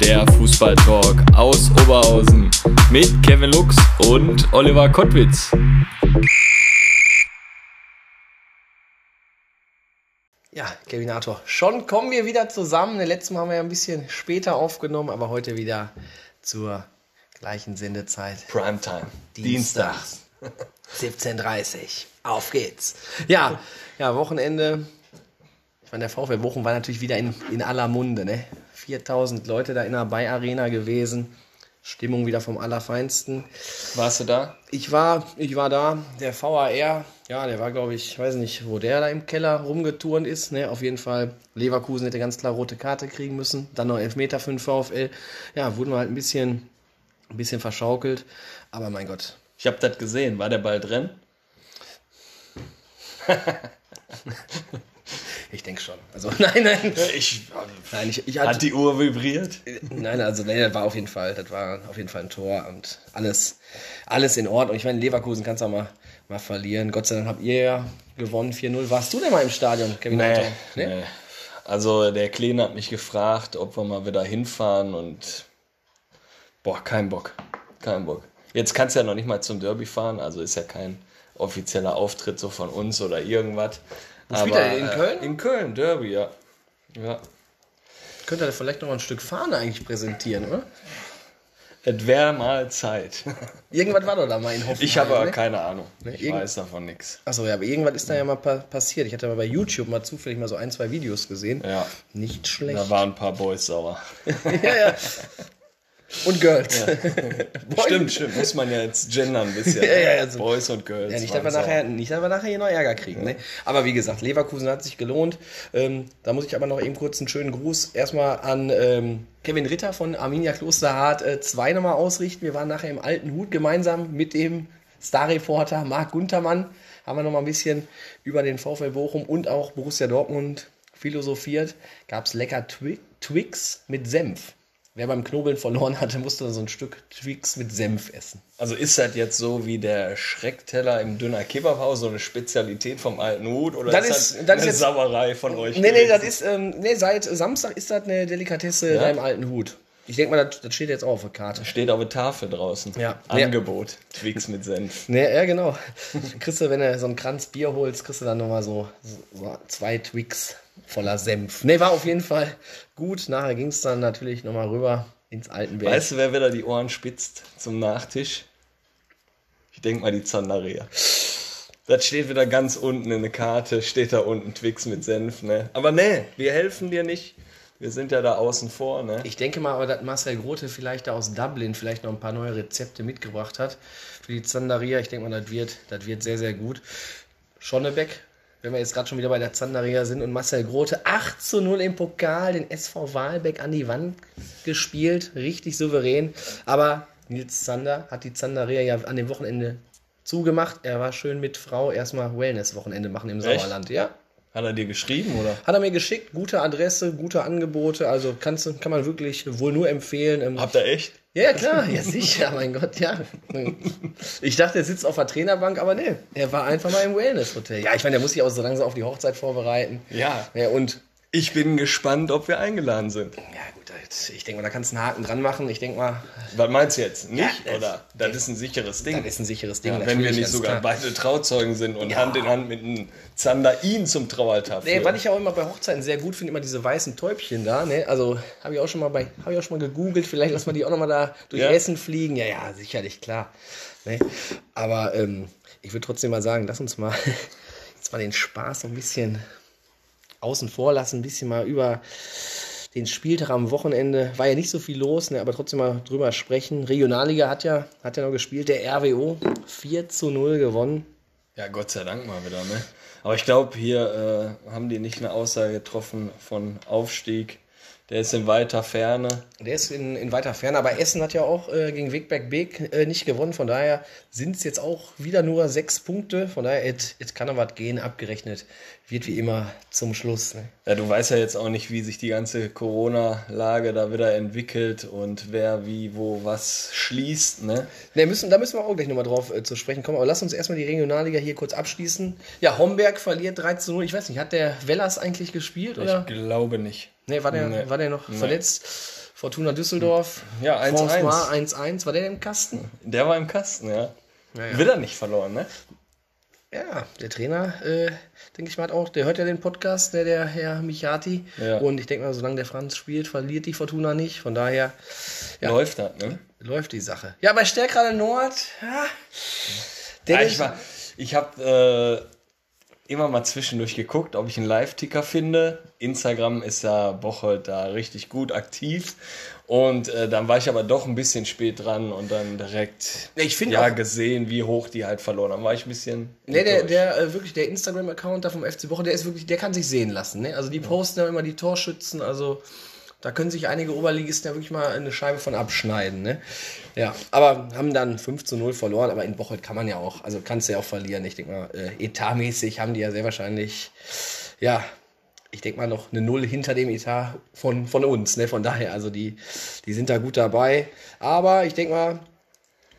der Fußballtalk aus Oberhausen mit Kevin Lux und Oliver Kottwitz. Ja, Kevinator, schon kommen wir wieder zusammen. Den letzten Mal haben wir ja ein bisschen später aufgenommen, aber heute wieder zur gleichen Sendezeit. Primetime. Dienstags. 17.30 Auf geht's. Ja, ja, Wochenende. Ich meine, der VfL Bochum war natürlich wieder in, in aller Munde. Ne? 4000 Leute da in der Bay-Arena gewesen. Stimmung wieder vom Allerfeinsten. Warst du da? Ich war, ich war da. Der VAR, ja, der war, glaube ich, ich weiß nicht, wo der da im Keller rumgeturnt ist. Ne? Auf jeden Fall, Leverkusen hätte ganz klar rote Karte kriegen müssen. Dann noch Elfmeter für den VfL. Ja, wurden wir halt ein bisschen, ein bisschen verschaukelt. Aber mein Gott. Ich habe das gesehen. War der Ball drin? Ich denke schon. Also, nein, nein. Ich, Nein, ich, ich hat hatte, die Uhr vibriert? nein, also nee, das war auf jeden Fall, das war auf jeden Fall ein Tor und alles, alles in Ordnung. Ich meine, Leverkusen kannst du auch mal, mal verlieren. Gott sei Dank habt ihr ja gewonnen 4-0. Warst du denn mal im Stadion, Kevin Nee, Otto? nee. Also der Kleine hat mich gefragt, ob wir mal wieder hinfahren und boah, kein Bock. Kein Bock. Jetzt kannst du ja noch nicht mal zum Derby fahren, also ist ja kein offizieller Auftritt so von uns oder irgendwas. Wo spielt er? In Köln? In Köln, Derby, ja. Ja. Könnt ihr vielleicht noch ein Stück Fahne eigentlich präsentieren, oder? Es wäre mal Zeit. Irgendwas war doch da mal in Hoffenheim. Ich habe aber ne? keine Ahnung. Ich irgend- weiß davon nichts. Achso, ja, aber irgendwas ist da ja mal pa passiert. Ich hatte mal bei YouTube mal zufällig mal so ein, zwei Videos gesehen. Ja. Nicht schlecht. Da waren ein paar Boys sauer. ja, ja. Und Girls. Stimmt, stimmt. Muss man ja jetzt gendern ein bisschen. Ja, ja, ja, so- Boys und Girls. Ja, nicht, dass wir nachher, nicht, dass wir nachher hier noch Ärger kriegen. Ne? Aber wie gesagt, Leverkusen hat sich gelohnt. Ähm, da muss ich aber noch eben kurz einen schönen Gruß erstmal an ähm, Kevin Ritter von Arminia Klosterhardt äh, 2 nochmal ausrichten. Wir waren nachher im alten Hut gemeinsam mit dem Starreporter Marc Guntermann. Haben wir nochmal ein bisschen über den VfL Bochum und auch Borussia Dortmund philosophiert. Gab es lecker Twi Twix mit Senf. Wer beim Knobeln verloren hatte, musste so ein Stück Twix mit Senf essen. Also ist das jetzt so wie der Schreckteller im Dünner Kebabhaus, so eine Spezialität vom alten Hut? Oder Das ist, ist- das das ist eine jetzt- Sauerei von euch? Nee, nee, das ist, ähm, nee, seit Samstag ist das eine Delikatesse da im alten Hut. Ich denke mal, das, das steht jetzt auch auf der Karte. Steht auf der Tafel draußen. Ja. Angebot. Twix mit Senf. Nee, ja, genau. Kriegst du, wenn du so einen Kranz Bier holst, kriegst du dann nochmal so, so zwei Twix voller Senf. Nee, war auf jeden Fall gut. Nachher ging es dann natürlich nochmal rüber ins Altenberg. Weißt du, wer wieder die Ohren spitzt zum Nachtisch? Ich denke mal die Zanderia. Das steht wieder ganz unten in der Karte, steht da unten Twix mit Senf, ne? Aber ne, wir helfen dir nicht. Wir sind ja da außen vor, ne? Ich denke mal aber, dass Marcel Grote vielleicht da aus Dublin vielleicht noch ein paar neue Rezepte mitgebracht hat für die Zanderia. Ich denke mal, das wird, das wird sehr, sehr gut. Schonnebeck, wenn wir jetzt gerade schon wieder bei der Zanderia sind und Marcel Grote 8 zu 0 im Pokal, den SV Wahlbeck an die Wand gespielt. Richtig souverän. Aber Nils Zander hat die Zanderia ja an dem Wochenende zugemacht. Er war schön mit Frau erstmal Wellness-Wochenende machen im? Sauerland. Ja, Hat er dir geschrieben, oder? hat er mir geschickt, gute Adresse, gute Angebote, also kannst, kann man wirklich wohl nur empfehlen. Ähm, Habt ihr echt? ja, ja, klar, ja sicher, mein Gott, ja. Ich dachte, er sitzt auf der Trainerbank, aber nee, er war einfach mal im Wellness-Hotel. Ja, ich meine, der muss sich auch so langsam auf die Hochzeit vorbereiten. Ja. Ja, und Ich bin gespannt, ob wir eingeladen sind. ja gut, ich denke mal, da kannst du einen Haken dran machen. Ich denke mal, Was meinst du jetzt? Nicht? Ja, oder? Das ist ein sicheres Ding. das ist ein sicheres Ding. ja, wenn wir nicht sogar klar. beide Trauzeugen sind und Ja. Hand in Hand mit einem Zander ihn zum Traualtar Nee, was ich auch immer bei Hochzeiten sehr gut finde, immer diese weißen Täubchen da. Ne? Also habe ich auch schon mal bei, habe ich auch schon mal gegoogelt. Vielleicht lassen wir die auch noch mal da durch? Essen fliegen. Ja, ja, sicherlich klar. Ne? Aber ähm, ich würde trotzdem mal sagen, lass uns mal jetzt mal den Spaß so ein bisschen außen vor lassen, ein bisschen mal über den Spieltag am Wochenende. War ja nicht so viel los, ne? aber trotzdem mal drüber sprechen. Regionalliga hat ja, hat ja noch gespielt. Der RWO 4 zu 0 gewonnen. Ja, Gott sei Dank mal wieder, ne? Aber ich glaube, hier äh, haben die nicht eine Aussage getroffen von Aufstieg. Der ist in weiter Ferne. Der ist in, in weiter Ferne, aber Essen hat ja auch äh, gegen Wegberg Beek äh, nicht gewonnen. Von daher sind es jetzt auch wieder nur sechs Punkte. Von daher, es kann noch was gehen, abgerechnet wird wie immer zum Schluss. Ne? Ja, du weißt ja jetzt auch nicht, wie sich die ganze Corona-Lage da wieder entwickelt und wer wie wo was schließt. Ne? Ne, müssen, da müssen wir auch gleich nochmal drauf äh, zu sprechen kommen. Aber lass uns erstmal die Regionalliga hier kurz abschließen. Ja, Homberg verliert 3 zu 0. Ich weiß nicht, hat der Wellers eigentlich gespielt? Oder? Ich glaube nicht. Nee, war der, Nee. war der noch Nee. verletzt? Fortuna Düsseldorf. Ja, 1-1. François 1-1. War der im Kasten? Der war im Kasten, ja. Ja, ja. Wieder nicht verloren, ne? Ja, der Trainer, äh, denke ich mal, hat auch, der hört ja den Podcast, der, der Herr Michati. Ja. Und ich denke mal, solange der Franz spielt, verliert die Fortuna nicht. Von daher Ja. Läuft das, ne? läuft die Sache. Ja, bei Stärkrade Nord, ja. Ja, Dennis, ich war, ich habe äh, immer mal zwischendurch geguckt, ob ich einen Live-Ticker finde. Instagram ist ja Bocholt da richtig gut aktiv. Und äh, dann war ich aber doch ein bisschen spät dran und dann direkt ich ja, auch- gesehen, wie hoch die halt verloren haben. War ich ein bisschen. Nee, der, enttäuscht. der äh, wirklich der Instagram-Account da vom FC Bochum, der ist wirklich, der kann sich sehen lassen. Ne? Also die posten ja immer die Torschützen, also da können sich einige Oberligisten ja wirklich mal eine Scheibe von abschneiden. Ne? Ja, aber haben dann 5 zu 0 verloren, aber in Bocholt kann man ja auch, also kannst du ja auch verlieren. Ich denke mal, äh, etatmäßig haben die ja sehr wahrscheinlich, ja, ich denke mal noch eine Null hinter dem Etat von, von uns. Ne? Von daher, also die, die sind da gut dabei. Aber ich denke mal,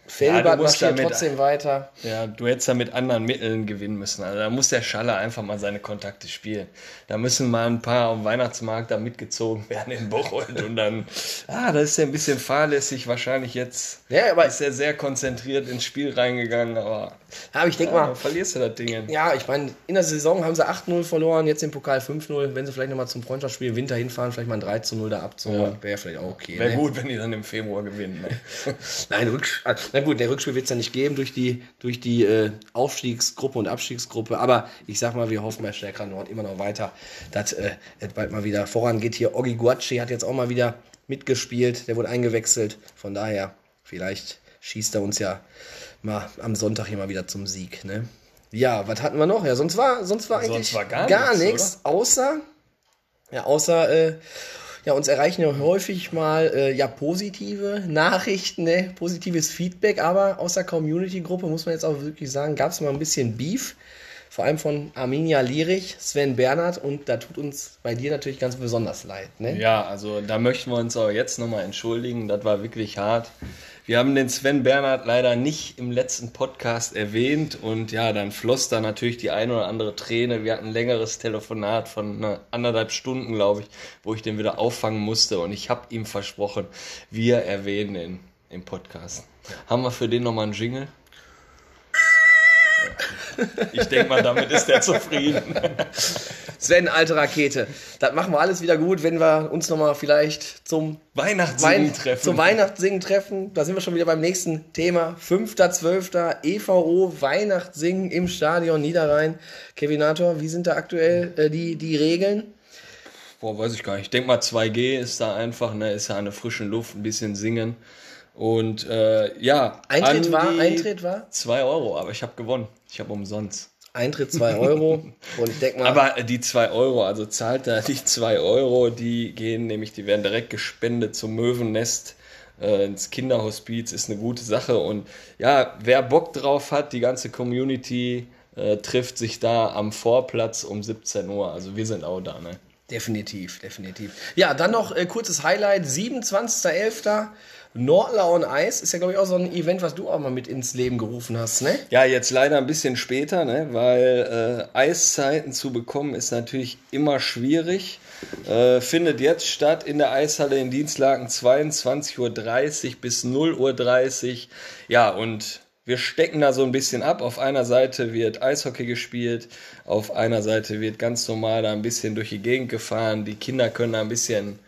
Felbert musst marschiert damit- trotzdem weiter. Ja, du hättest ja mit anderen Mitteln gewinnen müssen. Also da muss der Schaller einfach mal seine Kontakte spielen. Da müssen mal ein paar am Weihnachtsmarkt da mitgezogen werden in Bocholt und dann, ah, da ist er ein bisschen fahrlässig wahrscheinlich jetzt. Ja, aber- ist er sehr konzentriert ins Spiel reingegangen, aber Aber ich denke ja, mal, verlierst du das Ding. Ja, ich meine, in der Saison haben sie 8-0 verloren, jetzt im Pokal 5-0. Wenn sie vielleicht nochmal zum Freundschaftsspiel Winter hinfahren, vielleicht mal ein 3-0 da abzuholen, wäre vielleicht auch okay. Wäre ne? gut, wenn die dann im Februar gewinnen. Ne? Nein, Rücks ah, na gut, der Rückspiel wird es ja nicht geben durch die, durch die äh, Aufstiegsgruppe und Abstiegsgruppe. Aber ich sag mal, wir hoffen bei Stärker Nord immer noch weiter, dass äh, es bald mal wieder vorangeht. Hier Ogi Guacci hat jetzt auch mal wieder mitgespielt, der wurde eingewechselt. Von daher, vielleicht schießt er uns ja mal am Sonntag hier mal wieder zum Sieg. Ne? Ja, was hatten wir noch? Ja, sonst war, sonst war Sonst eigentlich war gar nichts, nichts, außer, ja, außer, äh, ja, uns erreichen ja häufig mal äh, ja positive Nachrichten, ne? positives Feedback, aber aus der Community-Gruppe muss man jetzt auch wirklich sagen, gab es mal ein bisschen Beef, vor allem von Arminia Lierich, Sven Bernhard und da tut uns bei dir natürlich ganz besonders leid. Ne? Ja, also da möchten wir uns auch jetzt nochmal entschuldigen. Das war wirklich hart. Wir haben den Sven Bernhard leider nicht im letzten Podcast erwähnt und ja, dann floss da natürlich die eine oder andere Träne. Wir hatten ein längeres Telefonat von anderthalb Stunden, glaube ich, wo ich den wieder auffangen musste und ich habe ihm versprochen, wir erwähnen ihn im Podcast. Haben wir für den nochmal einen Jingle? Ich denke mal, damit ist er zufrieden. Sven, alte Rakete, das machen wir alles wieder gut, wenn wir uns nochmal vielleicht zum Weihnachtssingen Wein treffen. Zum Weihnachtssingen treffen. Da sind wir schon wieder beim nächsten Thema. 5.12. EVO Weihnachtssingen im Stadion Niederrhein. Kevinator, wie sind da aktuell äh, die, die Regeln? Boah, weiß ich gar nicht. Ich denke mal 2G ist da einfach, ne, ist ja eine frische Luft, ein bisschen singen. Und äh, ja. Eintritt war, Eintritt war? 2 Euro, aber ich habe gewonnen. Ich habe umsonst. Eintritt 2 Euro. Und ich denke mal, Aber die 2 Euro, also zahlt da die 2 Euro, die gehen nämlich, die werden direkt gespendet zum Möwennest. Äh, ins Kinderhospiz ist eine gute Sache und ja, wer Bock drauf hat, die ganze Community äh, trifft sich da am Vorplatz um 17 Uhr. Also wir sind auch da, ne? Definitiv, definitiv. Ja, dann noch äh, kurzes Highlight. 27.11. Nordler on Eis ist ja, glaube ich, auch so ein Event, was du auch mal mit ins Leben gerufen hast, ne? Ja, jetzt leider ein bisschen später, ne? weil äh, Eiszeiten zu bekommen ist natürlich immer schwierig. Äh, findet jetzt statt in der Eishalle in Dienstlaken 22.30 Uhr bis 0.30 Uhr. Ja, und wir stecken da so ein bisschen ab. Auf einer Seite wird Eishockey gespielt, auf einer Seite wird ganz normal da ein bisschen durch die Gegend gefahren. Die Kinder können da ein bisschen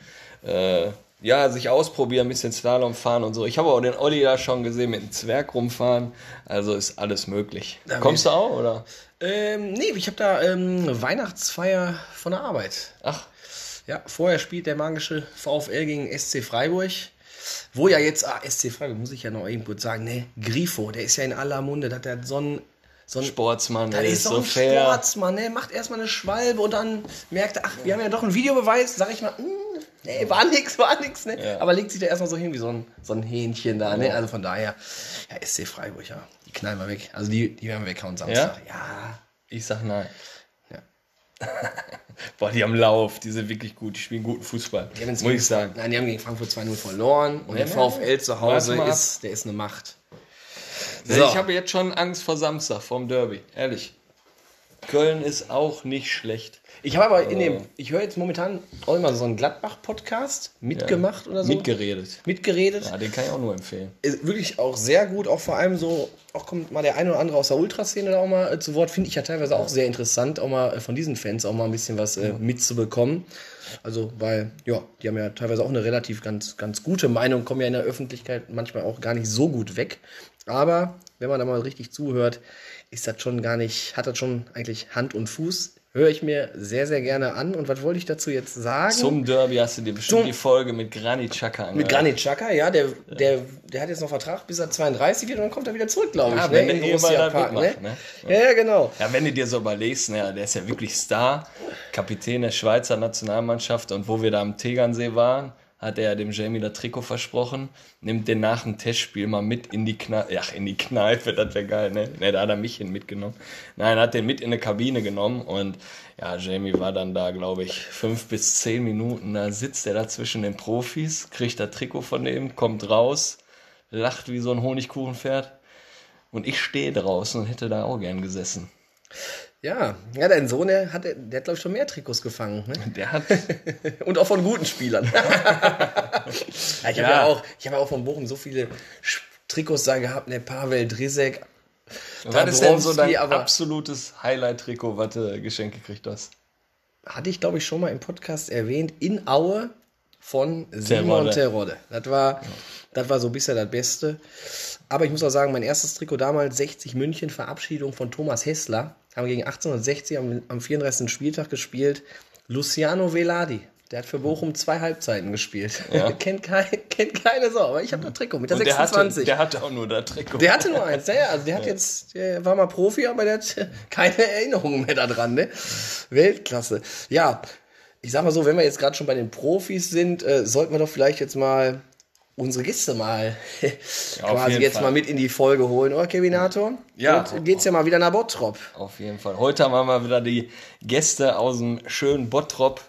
äh, ja, sich ausprobieren, ein bisschen Slalom fahren und so. Ich habe auch den Olli da schon gesehen mit dem Zwerg rumfahren. Also ist alles möglich. Da Kommst du auch, oder? Ähm, nee, ich habe da ähm, Weihnachtsfeier von der Arbeit. Ach, Ja, vorher spielt der magische VfL gegen SC Freiburg. Wo ja jetzt, ah, SC Freiburg, muss ich ja noch eben kurz sagen, ne, Grifo, der ist ja in aller Munde, dass der so ein, so ein Sportsmann, der ist so ein fair. Sportsmann, ne? Macht erstmal eine Schwalbe und dann merkt er, ach, wir haben ja doch einen Videobeweis, sag ich mal, hm, Nee, war nix, war nix, ne? Ja. Aber legt sich da erstmal so hin wie so ein, so ein Hähnchen da, ne? Also von daher, ja, SC Freiburg, ja. Die knallen wir weg. Also die, die werden wir weghauen Samstag. Ja. Ich sag nein. Boah, die haben Lauf, die sind wirklich gut, die spielen guten Fußball. Muss ich sagen. Nein, die haben gegen Frankfurt 2-0 verloren. Und der Ja, VfL zu Hause ist, der ist eine Macht. Nee, Ich habe jetzt schon Angst vor Samstag, vorm Derby, ehrlich. Köln ist auch nicht schlecht. Ich habe aber in dem, ich höre jetzt momentan auch immer so einen Gladbach-Podcast mitgemacht oder so. Mitgeredet. mitgeredet. Ja, den kann ich auch nur empfehlen. Ist wirklich auch sehr gut, auch vor allem so, auch kommt mal der eine oder andere aus der Ultraszene da auch mal äh, zu Wort, finde ich ja teilweise auch sehr interessant, auch mal äh, von diesen Fans auch mal ein bisschen was äh, mitzubekommen. Also, weil, ja, die haben ja teilweise auch eine relativ ganz, ganz gute Meinung, kommen ja in der Öffentlichkeit manchmal auch gar nicht so gut weg. Aber wenn man da mal richtig zuhört, ist das schon gar nicht, hat das schon eigentlich Hand und Fuß. Höre ich mir sehr, sehr gerne an. Und was wollte ich dazu jetzt sagen? Zum Derby hast du dir bestimmt Zum- die Folge mit Granit Xhaka angehört. Mit Granit Xhaka, ja, der, der, der hat jetzt noch Vertrag bis er 32 wird und dann kommt er wieder zurück, glaube ich. Ja, ne, wenn in der Borussia Park, ne? ne? Ja, ja, genau. Ja, wenn du dir so überlegst, ne, der ist ja wirklich Star, Kapitän der Schweizer Nationalmannschaft und wo wir da am Tegernsee waren, hat er dem Jamie das Trikot versprochen, nimmt den nach dem Testspiel mal mit in die Kneipe, ach, in die Kneipe, das wäre geil, ne? Ne, da hat er mich hin mitgenommen. Nein, hat den mit in eine Kabine genommen und ja, Jamie war dann da, glaube ich, fünf bis zehn Minuten, da sitzt er da zwischen den Profis, kriegt das Trikot von dem, kommt raus, lacht wie so ein Honigkuchenpferd und ich stehe draußen und hätte da auch gern gesessen. Ja, ja, dein Sohn, der hat, der hat glaube ich, schon mehr Trikots gefangen. Ne? Der hat Und auch von guten Spielern. ja, ich habe ja. Ja. auch, ich habe ja auch von Bochum so viele Trikots da gehabt, ne, Pavel Drisek. Was ist denn so dein absolutes Highlight-Trikot, was du geschenkt gekriegt hast? hatte ich, glaube ich, schon mal im Podcast erwähnt, in Aue von Simon. Terodde. Das war, das war so bisher das Beste. Aber ich muss auch sagen, mein erstes Trikot damals, 60 München, Verabschiedung von Thomas Hessler, haben wir gegen 1860 am, am 34. Spieltag gespielt. Luciano Veladi, der hat für Bochum zwei Halbzeiten gespielt. kennt, kein, kennt keine Sau, aber ich habe das Trikot mit der der hatte, 26. der hatte auch nur das Trikot. Der hatte nur eins, naja, also der hat jetzt, der war mal Profi, aber der hat keine Erinnerungen mehr daran, ne? Weltklasse. Ja, ich sag mal so, wenn wir jetzt gerade schon bei den Profis sind, äh, sollten wir doch vielleicht jetzt mal unsere Gäste mal auf quasi jetzt Fall. mal mit in die Folge holen, oder Kevinator? Ja. Heute geht's ja mal wieder nach Bottrop. Auf jeden Fall. Heute haben wir mal wieder die Gäste aus dem schönen Bottrop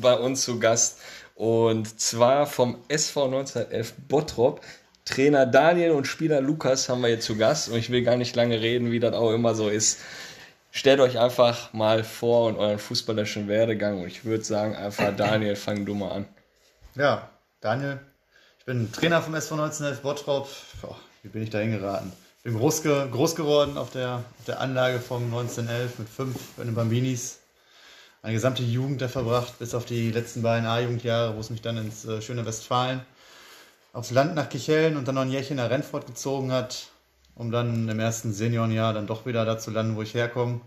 bei uns zu Gast. Und zwar vom SV 1911 Bottrop. Trainer Daniel und Spieler Lukas haben wir jetzt zu Gast. Und ich will gar nicht lange reden, wie das auch immer so ist. Stellt euch einfach mal vor und euren fußballerischen Werdegang. Und ich würde sagen, einfach Daniel, fang du mal an. Ja, Daniel. Ich bin Trainer vom SV 1911 Bottrop. Boah, wie bin ich da hingeraten? Bin groß, ge groß geworden auf der, auf der Anlage vom 1911 mit fünf bei den Bambinis. Eine gesamte Jugend da verbracht, bis auf die letzten beiden A-Jugendjahre, wo es mich dann ins äh, schöne Westfalen aufs Land nach Kichellen und dann noch ein Jährchen nach Rennfort gezogen hat, um dann im ersten Seniorenjahr dann doch wieder da zu landen, wo ich herkomme.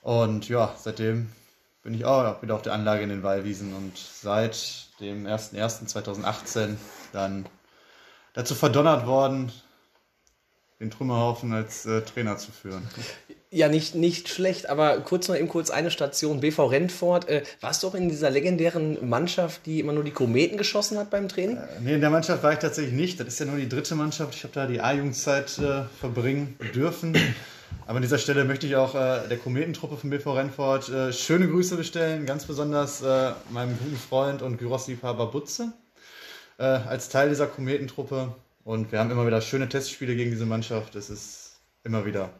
Und ja, seitdem bin ich auch wieder auf der Anlage in den Wallwiesen und seit dem 01.01.2018 dann dazu verdonnert worden, den Trümmerhaufen als äh, Trainer zu führen. Ja, nicht, nicht schlecht, aber kurz noch eben kurz eine Station, BV Rentfort. Äh, warst du auch in dieser legendären Mannschaft, die immer nur die Kometen geschossen hat beim Training? Nee, in der Mannschaft war ich tatsächlich nicht. Das ist ja nur die dritte Mannschaft. Ich habe da die A-Jugendzeit äh, verbringen dürfen. Aber an dieser Stelle möchte ich auch äh, der Kometentruppe von BV Rennfort äh, schöne Grüße bestellen. Ganz besonders äh, meinem guten Freund und Gyros-Liebhaber Butze äh, als Teil dieser Kometentruppe. Und wir haben immer wieder schöne Testspiele gegen diese Mannschaft. Es ist immer wieder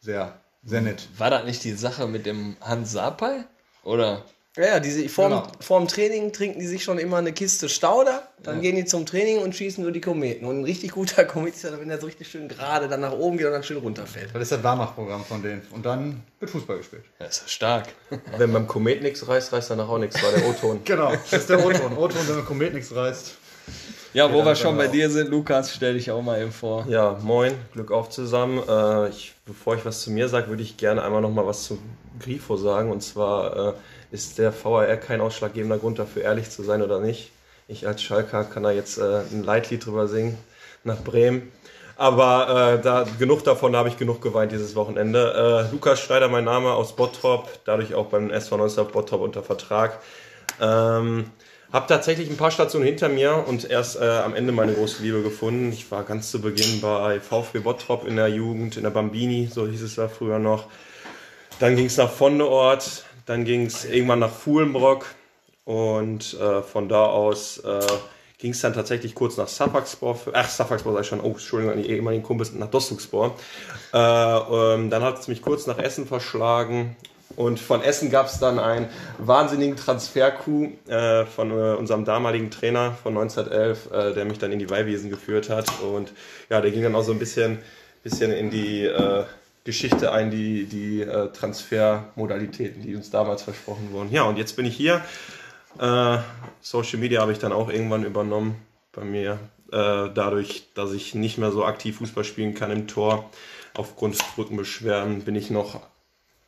sehr, sehr nett. War das nicht die Sache mit dem Hans Sapai? Oder? Ja, ja, diese, vorm, Genau. vorm Training trinken die sich schon immer eine Kiste Stauder, dann gehen die zum Training und schießen nur die Kometen. Und ein richtig guter Komet ist ja, wenn der so richtig schön gerade dann nach oben geht und dann schön runterfällt. Das ist das Warmachprogramm von denen. Und dann wird Fußball gespielt. Das ist ja stark. Wenn beim Komet nichts reißt, reißt danach auch nichts, war der O-Ton. Genau, das ist der O-Ton. O-Ton, wenn der Komet nichts reißt. Ja, wo wir schon bei genau. dir sind, Lukas, stell dich auch mal eben vor. Ja, moin, Glück auf zusammen. Äh, ich, bevor ich was zu mir sage, würde ich gerne einmal noch mal was zu Grifo sagen. Und zwar äh, ist der VAR kein ausschlaggebender Grund dafür, ehrlich zu sein oder nicht. Ich als Schalker kann da jetzt äh, ein Leitlied drüber singen nach Bremen. Aber äh, da, genug davon, da habe ich genug geweint dieses Wochenende. Äh, Lukas Schneider, mein Name aus Bottrop, dadurch auch beim SV 19 Bottrop unter Vertrag. Ähm, Habe tatsächlich ein paar Stationen hinter mir und erst äh, am Ende meine große Liebe gefunden. Ich war ganz zu Beginn bei VfB Bottrop in der Jugend, in der Bambini, so hieß es da früher noch. Dann ging es nach Vondeort, dann ging es irgendwann nach Fuhlenbrock und äh, von da aus äh, ging es dann tatsächlich kurz nach Safaxpor, ach Safaxpor sag ich schon, oh Entschuldigung an die ehemaligen Kumpels, nach Dostugspor. Äh, ähm, dann hat es mich kurz nach Essen verschlagen und von Essen gab es dann einen wahnsinnigen Transfer-Coup äh, von äh, unserem damaligen Trainer von 1911, äh, der mich dann in die Weihwesen geführt hat. Und ja, der ging dann auch so ein bisschen, bisschen in die äh, Geschichte ein, die, die äh, Transfermodalitäten, die uns damals versprochen wurden. Ja, und jetzt bin ich hier. Äh, Social Media habe ich dann auch irgendwann übernommen bei mir. dadurch, dass ich nicht mehr so aktiv Fußball spielen kann im Tor, aufgrund Rückenbeschwerden, bin ich noch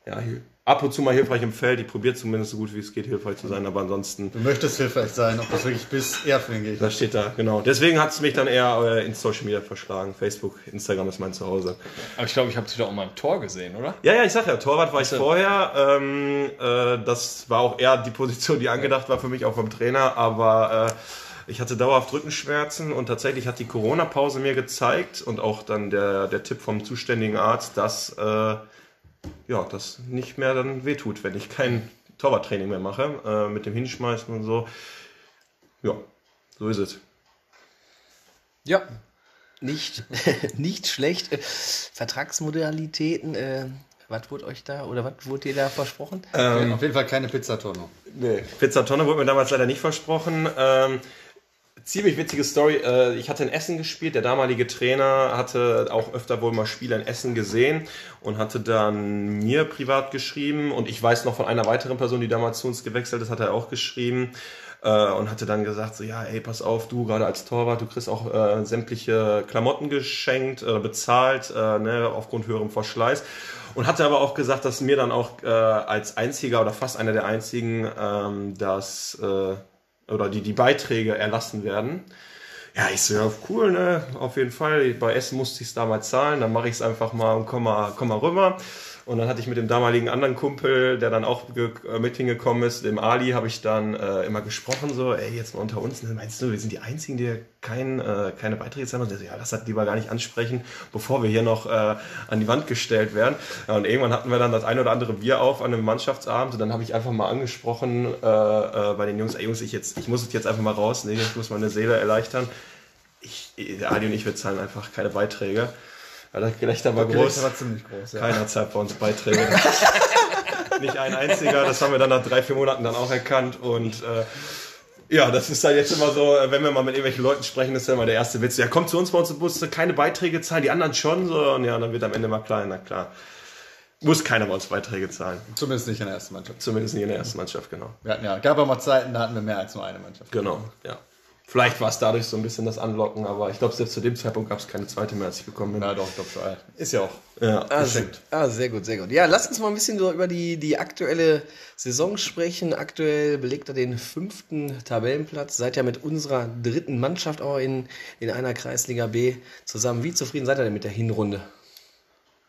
ja, ab und zu mal hilfreich im Feld. Ich probiere zumindest so gut wie es geht, hilfreich zu sein, aber ansonsten. Du möchtest hilfreich sein, ob das wirklich bist, eher für den Gegner. Das steht da, genau. Deswegen hat es mich dann eher äh, ins Social Media verschlagen. Facebook, Instagram ist mein Zuhause. Aber ich glaube, ich habe dich doch auch mal im Tor gesehen, oder? Ja, ja, ich sag ja, Torwart war ich vorher. Ähm, äh, das war auch eher die Position, die angedacht war für mich, auch vom Trainer, aber. Äh, ich hatte dauerhaft Rückenschmerzen und tatsächlich hat die Corona-Pause mir gezeigt und auch dann der, der Tipp vom zuständigen Arzt, dass äh, ja, das nicht mehr dann wehtut, wenn ich kein Torwarttraining mehr mache, äh, mit dem Hinschmeißen und so. Ja, so ist es. Ja, nicht, nicht schlecht. Vertragsmodalitäten, äh, was wurde euch da oder was wurde dir da versprochen? Ähm, auf jeden Fall keine Pizzatonne. Nee, Pizzatonne wurde mir damals leider nicht versprochen. Ähm, ziemlich witzige Story. Äh, ich hatte in Essen gespielt. Der damalige Trainer hatte auch öfter wohl mal Spiele in Essen gesehen und hatte dann mir privat geschrieben. Und ich weiß noch von einer weiteren Person, die damals zu uns gewechselt ist, hat er auch geschrieben äh, und hatte dann gesagt, so ja, ey, pass auf, du gerade als Torwart, du kriegst auch äh, sämtliche Klamotten geschenkt oder bezahlt, äh, ne, aufgrund höherem Verschleiß. Und hatte aber auch gesagt, dass mir dann auch äh, als einziger oder fast einer der einzigen ähm, das äh, oder die, die Beiträge erlassen werden. Ja, ich so, ja, cool, ne? Auf jeden Fall. Bei Essen musste ich es damals zahlen, dann mache ich es einfach mal und komm mal, komm mal rüber. Und dann hatte ich mit dem damaligen anderen Kumpel, der dann auch äh, mit hingekommen ist, dem Ali, habe ich dann äh, immer gesprochen, so, ey, jetzt mal unter uns, ne, meinst du, wir sind die Einzigen, die kein, äh, keine Beiträge zahlen? Und der so, ja, lass das lieber gar nicht ansprechen, bevor wir hier noch äh, an die Wand gestellt werden. Ja, und irgendwann hatten wir dann das ein oder andere Bier auf an einem Mannschaftsabend und dann habe ich einfach mal angesprochen äh, äh, bei den Jungs, ey Jungs, ich, jetzt, ich muss es jetzt einfach mal rausnehmen, ich muss meine Seele erleichtern. Ich, der Ali und ich, wir zahlen einfach keine Beiträge. Ja, das Gelächter war das groß. war ziemlich groß, ja. Keiner zahlt bei uns Beiträge. Nicht ein einziger. Das haben wir dann nach drei, vier Monaten dann auch erkannt. Und äh, ja, das ist dann jetzt immer so, wenn wir mal mit irgendwelchen Leuten sprechen, ist ja immer der erste Witz. Ja, kommt zu uns bei uns im Bus, keine Beiträge zahlen, die anderen schon. So, und ja, dann wird am Ende mal klar, na klar. Muss keiner bei uns Beiträge zahlen. Zumindest nicht in der ersten Mannschaft. Zumindest nicht in der ersten Mannschaft, genau. Wir hatten ja, gab aber mal Zeiten, da hatten wir mehr als nur eine Mannschaft. Genau, ja. Vielleicht war es dadurch so ein bisschen das Anlocken, aber ich glaube, selbst zu dem Zeitpunkt gab es keine zweite mehr, als ich gekommen bin. Na doch, ich glaube schon. Ist ja auch. Ja, Ah, geschenkt. ah, sehr gut, sehr gut. Ja, lasst uns mal ein bisschen so über die, die aktuelle Saison sprechen. Aktuell belegt er den fünften Tabellenplatz. Seid ja mit unserer dritten Mannschaft auch in, in einer Kreisliga B zusammen. Wie zufrieden seid ihr denn mit der Hinrunde?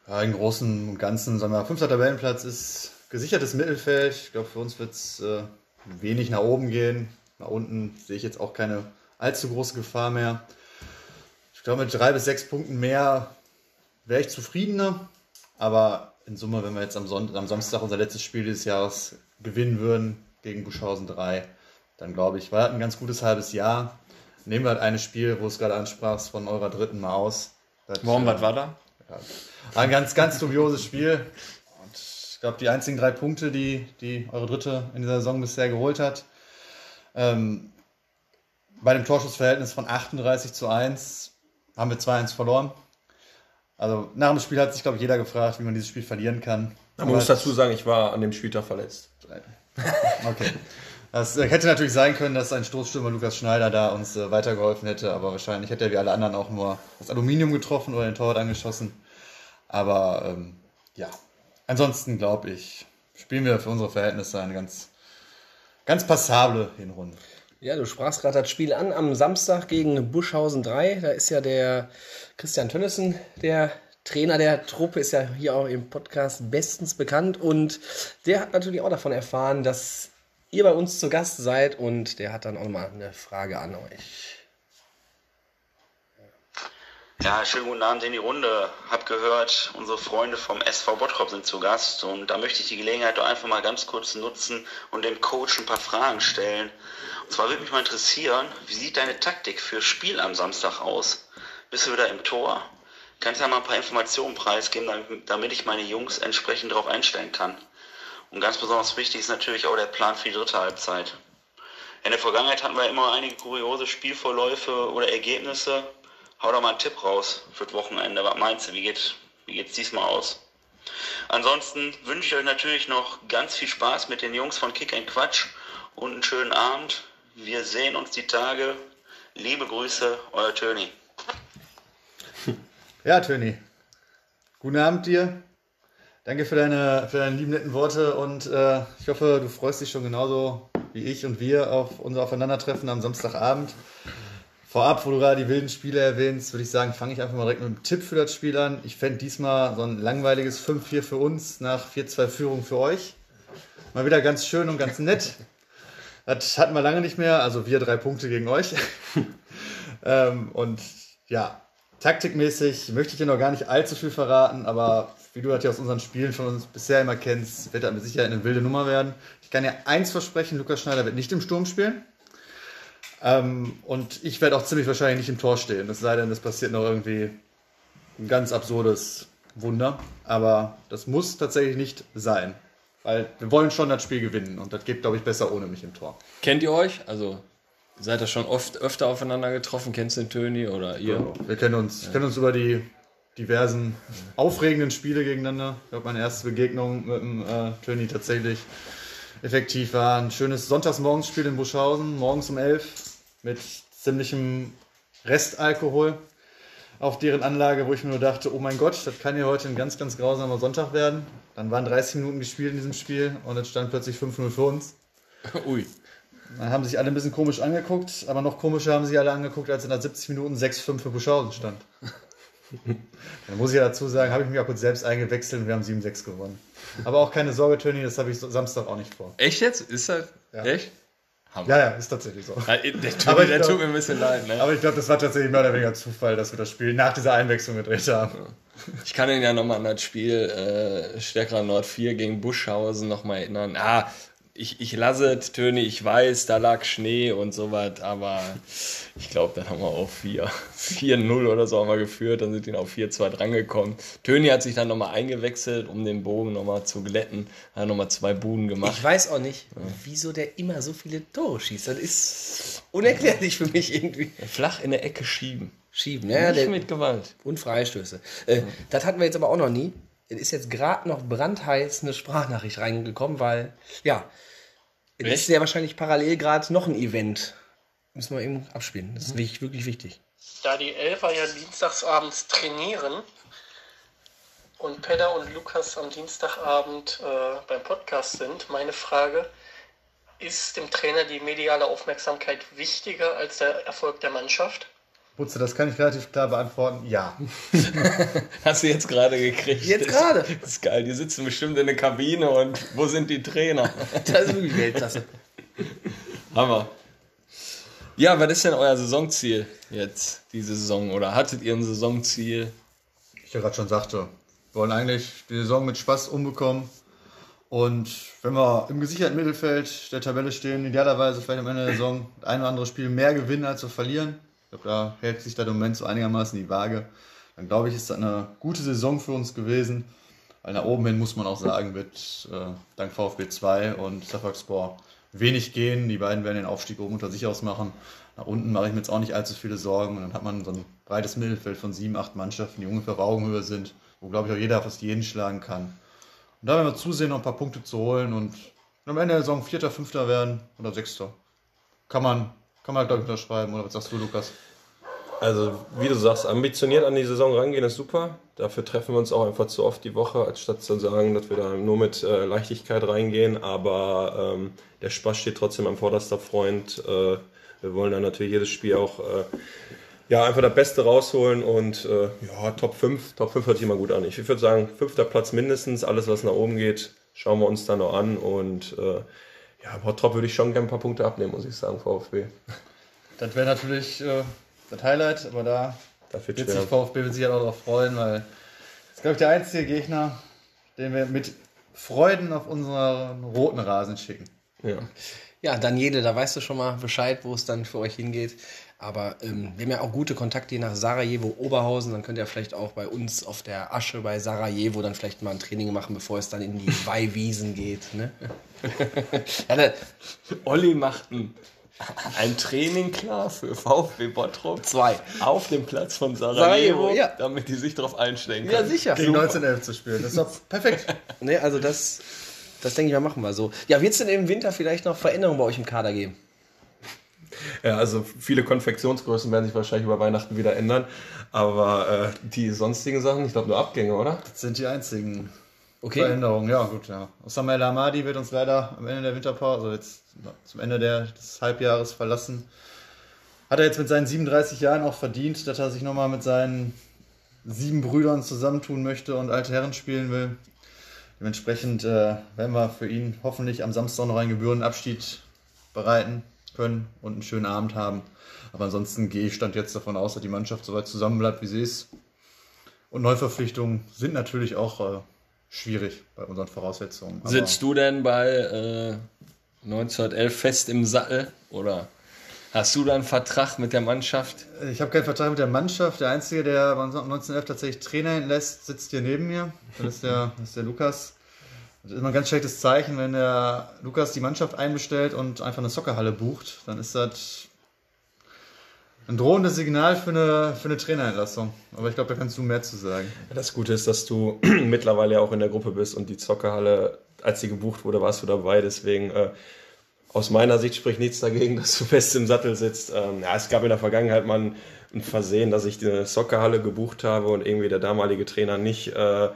Ja, im Großen und Ganzen, sagen wir, fünfter Tabellenplatz ist gesichertes Mittelfeld. Ich glaube, für uns wird es äh, wenig nach oben gehen. Nach unten sehe ich jetzt auch keine allzu große Gefahr mehr. Ich glaube, mit drei bis sechs Punkten mehr wäre ich zufriedener. Aber in Summe, wenn wir jetzt am, Sonntag, am Samstag unser letztes Spiel dieses Jahres gewinnen würden gegen Buschhausen 3, dann glaube ich, war das ein ganz gutes halbes Jahr. Nehmen wir halt ein Spiel, wo es gerade ansprachst, von eurer dritten mal aus. Das, Warum, was war da? ein ganz, ganz dubioses Spiel. Und ich glaube, die einzigen drei Punkte, die, die eure dritte in dieser Saison bisher geholt hat, ähm, bei dem Torschussverhältnis von 38 zu 1 haben wir 2-1 verloren. Also nach dem Spiel hat sich, glaube ich, jeder gefragt, wie man dieses Spiel verlieren kann. Man muss dazu sagen, ich war an dem Spieltag verletzt. Okay. Das äh, hätte natürlich sein können, dass ein Stoßstürmer Lukas Schneider da uns äh, weitergeholfen hätte, aber wahrscheinlich hätte er wie alle anderen auch nur das Aluminium getroffen oder den Torwart angeschossen. Aber ähm, ja, ansonsten glaube ich, spielen wir für unsere Verhältnisse eine ganz, ganz passable Hinrunde. Ja, du sprachst gerade das Spiel an am Samstag gegen Buschhausen 3. Da ist ja der Christian Tönnissen, der Trainer der Truppe, ist ja hier auch im Podcast bestens bekannt. Und der hat natürlich auch davon erfahren, dass ihr bei uns zu Gast seid und der hat dann auch nochmal eine Frage an euch. Ja, schönen guten Abend in die Runde. Hab gehört, unsere Freunde vom SV Bottrop sind zu Gast und da möchte ich die Gelegenheit doch einfach mal ganz kurz nutzen und dem Coach ein paar Fragen stellen. Und zwar würde mich mal interessieren, wie sieht deine Taktik für Spiel am Samstag aus? Bist du wieder im Tor? Kannst du ja mal ein paar Informationen preisgeben, damit ich meine Jungs entsprechend darauf einstellen kann? Und ganz besonders wichtig ist natürlich auch der Plan für die dritte Halbzeit. In der Vergangenheit hatten wir immer einige kuriose Spielvorläufe oder Ergebnisse. Hau doch mal einen Tipp raus für das Wochenende. Was meinst du? Wie geht wie geht's diesmal aus? Ansonsten wünsche ich euch natürlich noch ganz viel Spaß mit den Jungs von Kick Quatsch und einen schönen Abend. Wir sehen uns die Tage. Liebe Grüße, euer Töni. Ja, Töni. Guten Abend dir. Danke für deine, für deine lieben netten Worte und äh, ich hoffe, du freust dich schon genauso wie ich und wir auf unser Aufeinandertreffen am Samstagabend. Vorab, wo du gerade die wilden Spiele erwähnst, würde ich sagen, fange ich einfach mal direkt mit einem Tipp für das Spiel an. Ich fände diesmal so ein langweiliges 5-4 für uns nach 4-2 Führung für euch. Mal wieder ganz schön und ganz nett. Das hatten wir lange nicht mehr, also wir drei Punkte gegen euch. ähm, und ja, taktikmäßig möchte ich dir noch gar nicht allzu viel verraten, aber wie du das ja aus unseren Spielen von uns bisher immer kennst, wird das mit Sicherheit eine wilde Nummer werden. Ich kann dir eins versprechen, Lukas Schneider wird nicht im Sturm spielen. Ähm, und ich werde auch ziemlich wahrscheinlich nicht im Tor stehen. Es sei denn, es passiert noch irgendwie ein ganz absurdes Wunder. Aber das muss tatsächlich nicht sein. Weil wir wollen schon das Spiel gewinnen und das geht, glaube ich, besser ohne mich im Tor. Kennt ihr euch? Also seid ihr schon oft öfter aufeinander getroffen? Kennst du den Töni oder ihr? Wir kennen uns, ja. kennen uns über die diversen aufregenden Spiele gegeneinander. Ich glaube, meine erste Begegnung mit dem äh, Töni tatsächlich effektiv war ein schönes Sonntagsmorgensspiel in Buschhausen, morgens um 11 mit ziemlichem Restalkohol auf deren Anlage, wo ich mir nur dachte, oh mein Gott, das kann ja heute ein ganz, ganz grausamer Sonntag werden. Dann waren 30 Minuten gespielt in diesem Spiel und es stand plötzlich 5-0 für uns. Ui. Dann haben sich alle ein bisschen komisch angeguckt, aber noch komischer haben sich alle angeguckt, als in der 70 Minuten 6-5 für Buschhausen stand. Dann muss ich ja dazu sagen, habe ich mich auch kurz selbst eingewechselt und wir haben 7-6 gewonnen. Aber auch keine Sorge, Tony, das habe ich Samstag auch nicht vor. Echt jetzt? Ist das? Ja. Echt? Hammer. Ja, ja, ist tatsächlich so. Der, Tony, der glaub, tut mir ein bisschen leid, ne? Aber ich glaube, das war tatsächlich mehr oder weniger Zufall, dass wir das Spiel nach dieser Einwechslung gedreht haben. Ich kann ihn ja nochmal an das Spiel äh, Stärkerer Nord 4 gegen Buschhausen nochmal erinnern. Ah, ich, ich lasse es, Töne, ich weiß, da lag Schnee und so was, aber ich glaube, dann haben wir auch 4-0 oder so haben wir geführt, dann sind die auf 4-2 drangekommen. Töni hat sich dann nochmal eingewechselt, um den Bogen nochmal zu glätten, hat nochmal zwei Buden gemacht. Ich weiß auch nicht, ja. wieso der immer so viele Tore schießt. Das ist unerklärlich für mich irgendwie. Flach in der Ecke schieben. Schieben, ja. Nicht mit Gewalt. Und Freistöße. Äh, ja. Das hatten wir jetzt aber auch noch nie. Es ist jetzt gerade noch brandheiß eine Sprachnachricht reingekommen, weil, ja, es ist ja wahrscheinlich parallel gerade noch ein Event. Müssen wir eben abspielen. Das ist mhm. wirklich, wirklich wichtig. Da die Elfer ja dienstagsabends trainieren und Pedder und Lukas am Dienstagabend äh, beim Podcast sind, meine Frage, ist dem Trainer die mediale Aufmerksamkeit wichtiger als der Erfolg der Mannschaft? Butze, das kann ich relativ klar beantworten. Ja. Hast du jetzt gerade gekriegt? Jetzt gerade. Das ist geil. Die sitzen bestimmt in der Kabine und wo sind die Trainer? Das ist wirklich Weltklasse. Hammer. Ja, was ist denn euer Saisonziel jetzt, diese Saison? Oder hattet ihr ein Saisonziel? Ich ja gerade schon sagte, wir wollen eigentlich die Saison mit Spaß umbekommen. Und wenn wir im gesicherten Mittelfeld der Tabelle stehen, idealerweise vielleicht am Ende der Saison ein oder andere Spiel mehr gewinnen als wir verlieren, ich glaube, da hält sich der Moment so einigermaßen die Waage. Dann glaube ich, ist das eine gute Saison für uns gewesen. Weil nach oben hin muss man auch sagen, wird äh, dank VfB 2 und Safakspor wenig gehen. Die beiden werden den Aufstieg oben unter sich ausmachen. Nach unten mache ich mir jetzt auch nicht allzu viele Sorgen. Und dann hat man so ein breites Mittelfeld von sieben, acht Mannschaften, die ungefähr auf Augenhöhe sind, wo, glaube ich, auch jeder fast jeden schlagen kann. Und da werden wir zusehen, noch ein paar Punkte zu holen und am Ende der Saison Vierter, Fünfter werden oder Sechster. Kann man kann man, glaube ich, unterschreiben. Oder was sagst du, Lukas? Also, wie du sagst, ambitioniert an die Saison rangehen ist super. Dafür treffen wir uns auch einfach zu oft die Woche, als statt zu sagen, dass wir da nur mit äh, Leichtigkeit reingehen. Aber ähm, der Spaß steht trotzdem am vorderster Freund. Äh, wir wollen dann natürlich jedes Spiel auch äh, ja, einfach das Beste rausholen und äh, ja, Top 5. Top 5 hört sich immer gut an. Ich würde sagen, fünfter Platz mindestens. Alles, was nach oben geht, schauen wir uns dann noch an und äh, Ja, Bottrop würde ich schon gerne ein paar Punkte abnehmen, muss ich sagen, VfB. Das wäre natürlich äh, das Highlight, aber da Das wird wird sich. VfB mit Sicherheit auch darauf freuen, weil das ist, glaube ich, der einzige Gegner, den wir mit Freuden auf unseren roten Rasen schicken. Ja. Ja, Daniele, da weißt du schon mal Bescheid, wo es dann für euch hingeht. Aber ähm, wir haben ja auch gute Kontakte hier nach Sarajevo, Oberhausen. Dann könnt ihr vielleicht auch bei uns auf der Asche bei Sarajevo dann vielleicht mal ein Training machen, bevor es dann in die Weihwiesen geht. Ne? ja, da, Olli macht ein, ein Training klar für VfB Bottrop. Zwei. Auf dem Platz von Sarajevo, Sarajevo, ja. damit die sich darauf einstellen ja, können. sicher. Gegen 1911 zu spielen. Das ist doch perfekt. Ne, also das, das denke ich mal, machen wir so. Ja, wird es denn im Winter vielleicht noch Veränderungen bei euch im Kader geben? Ja, also viele Konfektionsgrößen werden sich wahrscheinlich über Weihnachten wieder ändern. Aber äh, die sonstigen Sachen, ich glaube nur Abgänge, oder? Das sind die einzigen Okay. Veränderungen. Ja, gut, ja. Osama El Hamadi wird uns leider am Ende der Winterpause, also jetzt zum Ende der, des Halbjahres verlassen. Hat er jetzt mit seinen 37 Jahren auch verdient, dass er sich nochmal mit seinen sieben Brüdern zusammentun möchte und alte Herren spielen will. Dementsprechend äh, werden wir für ihn hoffentlich am Samstag noch einen Gebührenabschied bereiten können und einen schönen Abend haben. Aber ansonsten gehe ich stand jetzt davon aus, dass die Mannschaft soweit zusammenbleibt, wie sie ist. Und Neuverpflichtungen sind natürlich auch äh, schwierig bei unseren Voraussetzungen. Aber Sitzt du denn bei äh, 1911 fest im Sattel oder hast du da einen Vertrag mit der Mannschaft? Ich habe keinen Vertrag mit der Mannschaft. Der Einzige, der bei uns 1911 tatsächlich Trainer hinlässt, sitzt hier neben mir. Das ist der, das ist der Lukas. Das ist immer ein ganz schlechtes Zeichen, wenn der Lukas die Mannschaft einbestellt und einfach eine Soccerhalle bucht. Dann ist das ein drohendes Signal für eine, für eine Trainerentlassung. Aber ich glaube, da kannst du mehr zu sagen. Das Gute ist, dass du mittlerweile ja auch in der Gruppe bist und die Zockerhalle, als sie gebucht wurde, warst du dabei. Deswegen äh, aus meiner Sicht spricht nichts dagegen, dass du fest im Sattel sitzt. Ähm, ja, es gab in der Vergangenheit mal ein, ein Versehen, dass ich die Soccerhalle gebucht habe und irgendwie der damalige Trainer nicht äh,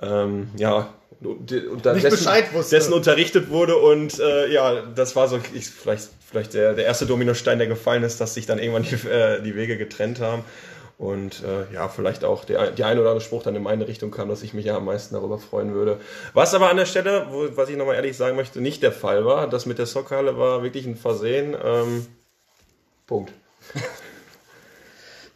ähm, ja, Nicht Bescheid wusste. dessen unterrichtet wurde und äh, ja, das war so ich, vielleicht, vielleicht der, der erste Dominostein, der gefallen ist, dass sich dann irgendwann die, äh, die Wege getrennt haben. Und äh, ja, vielleicht auch der, die ein oder andere Spruch dann in meine Richtung kam, dass ich mich ja am meisten darüber freuen würde. Was aber an der Stelle, wo, was ich nochmal ehrlich sagen möchte, nicht der Fall war. Das mit der Sockhalle war wirklich ein Versehen. Ähm, Punkt.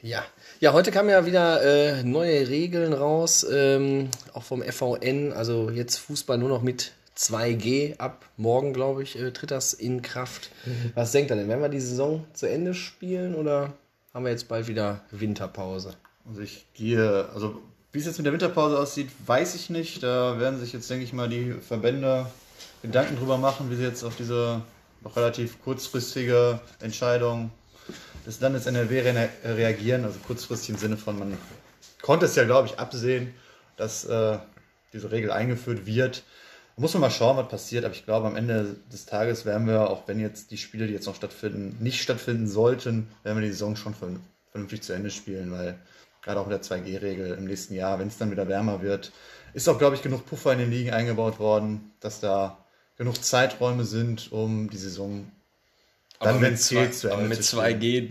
Ja. Ja, heute kamen ja wieder äh, neue Regeln raus, ähm, auch vom FVN. Also jetzt Fußball nur noch mit 2G ab morgen, glaube ich, äh, tritt das in Kraft. Was denkt ihr denn? Werden wir die Saison zu Ende spielen oder haben wir jetzt bald wieder Winterpause? Also ich gehe, also wie es jetzt mit der Winterpause aussieht, weiß ich nicht. Da werden sich jetzt, denke ich mal, die Verbände Gedanken drüber machen, wie sie jetzt auf diese noch relativ kurzfristige Entscheidung des Landes NRW re reagieren. Also kurzfristig im Sinne von, man konnte es ja, glaube ich, absehen, dass äh, diese Regel eingeführt wird. Da muss man mal schauen, was passiert. Aber ich glaube, am Ende des Tages werden wir, auch wenn jetzt die Spiele, die jetzt noch stattfinden, nicht stattfinden sollten, werden wir die Saison schon vern- vernünftig zu Ende spielen, weil gerade auch mit der 2G-Regel im nächsten Jahr, wenn es dann wieder wärmer wird, ist auch, glaube ich, genug Puffer in den Ligen eingebaut worden, dass da genug Zeiträume sind, um die Saison dann, wenn es zwei- zählt, zu aber Ende mit zu spielen. 2G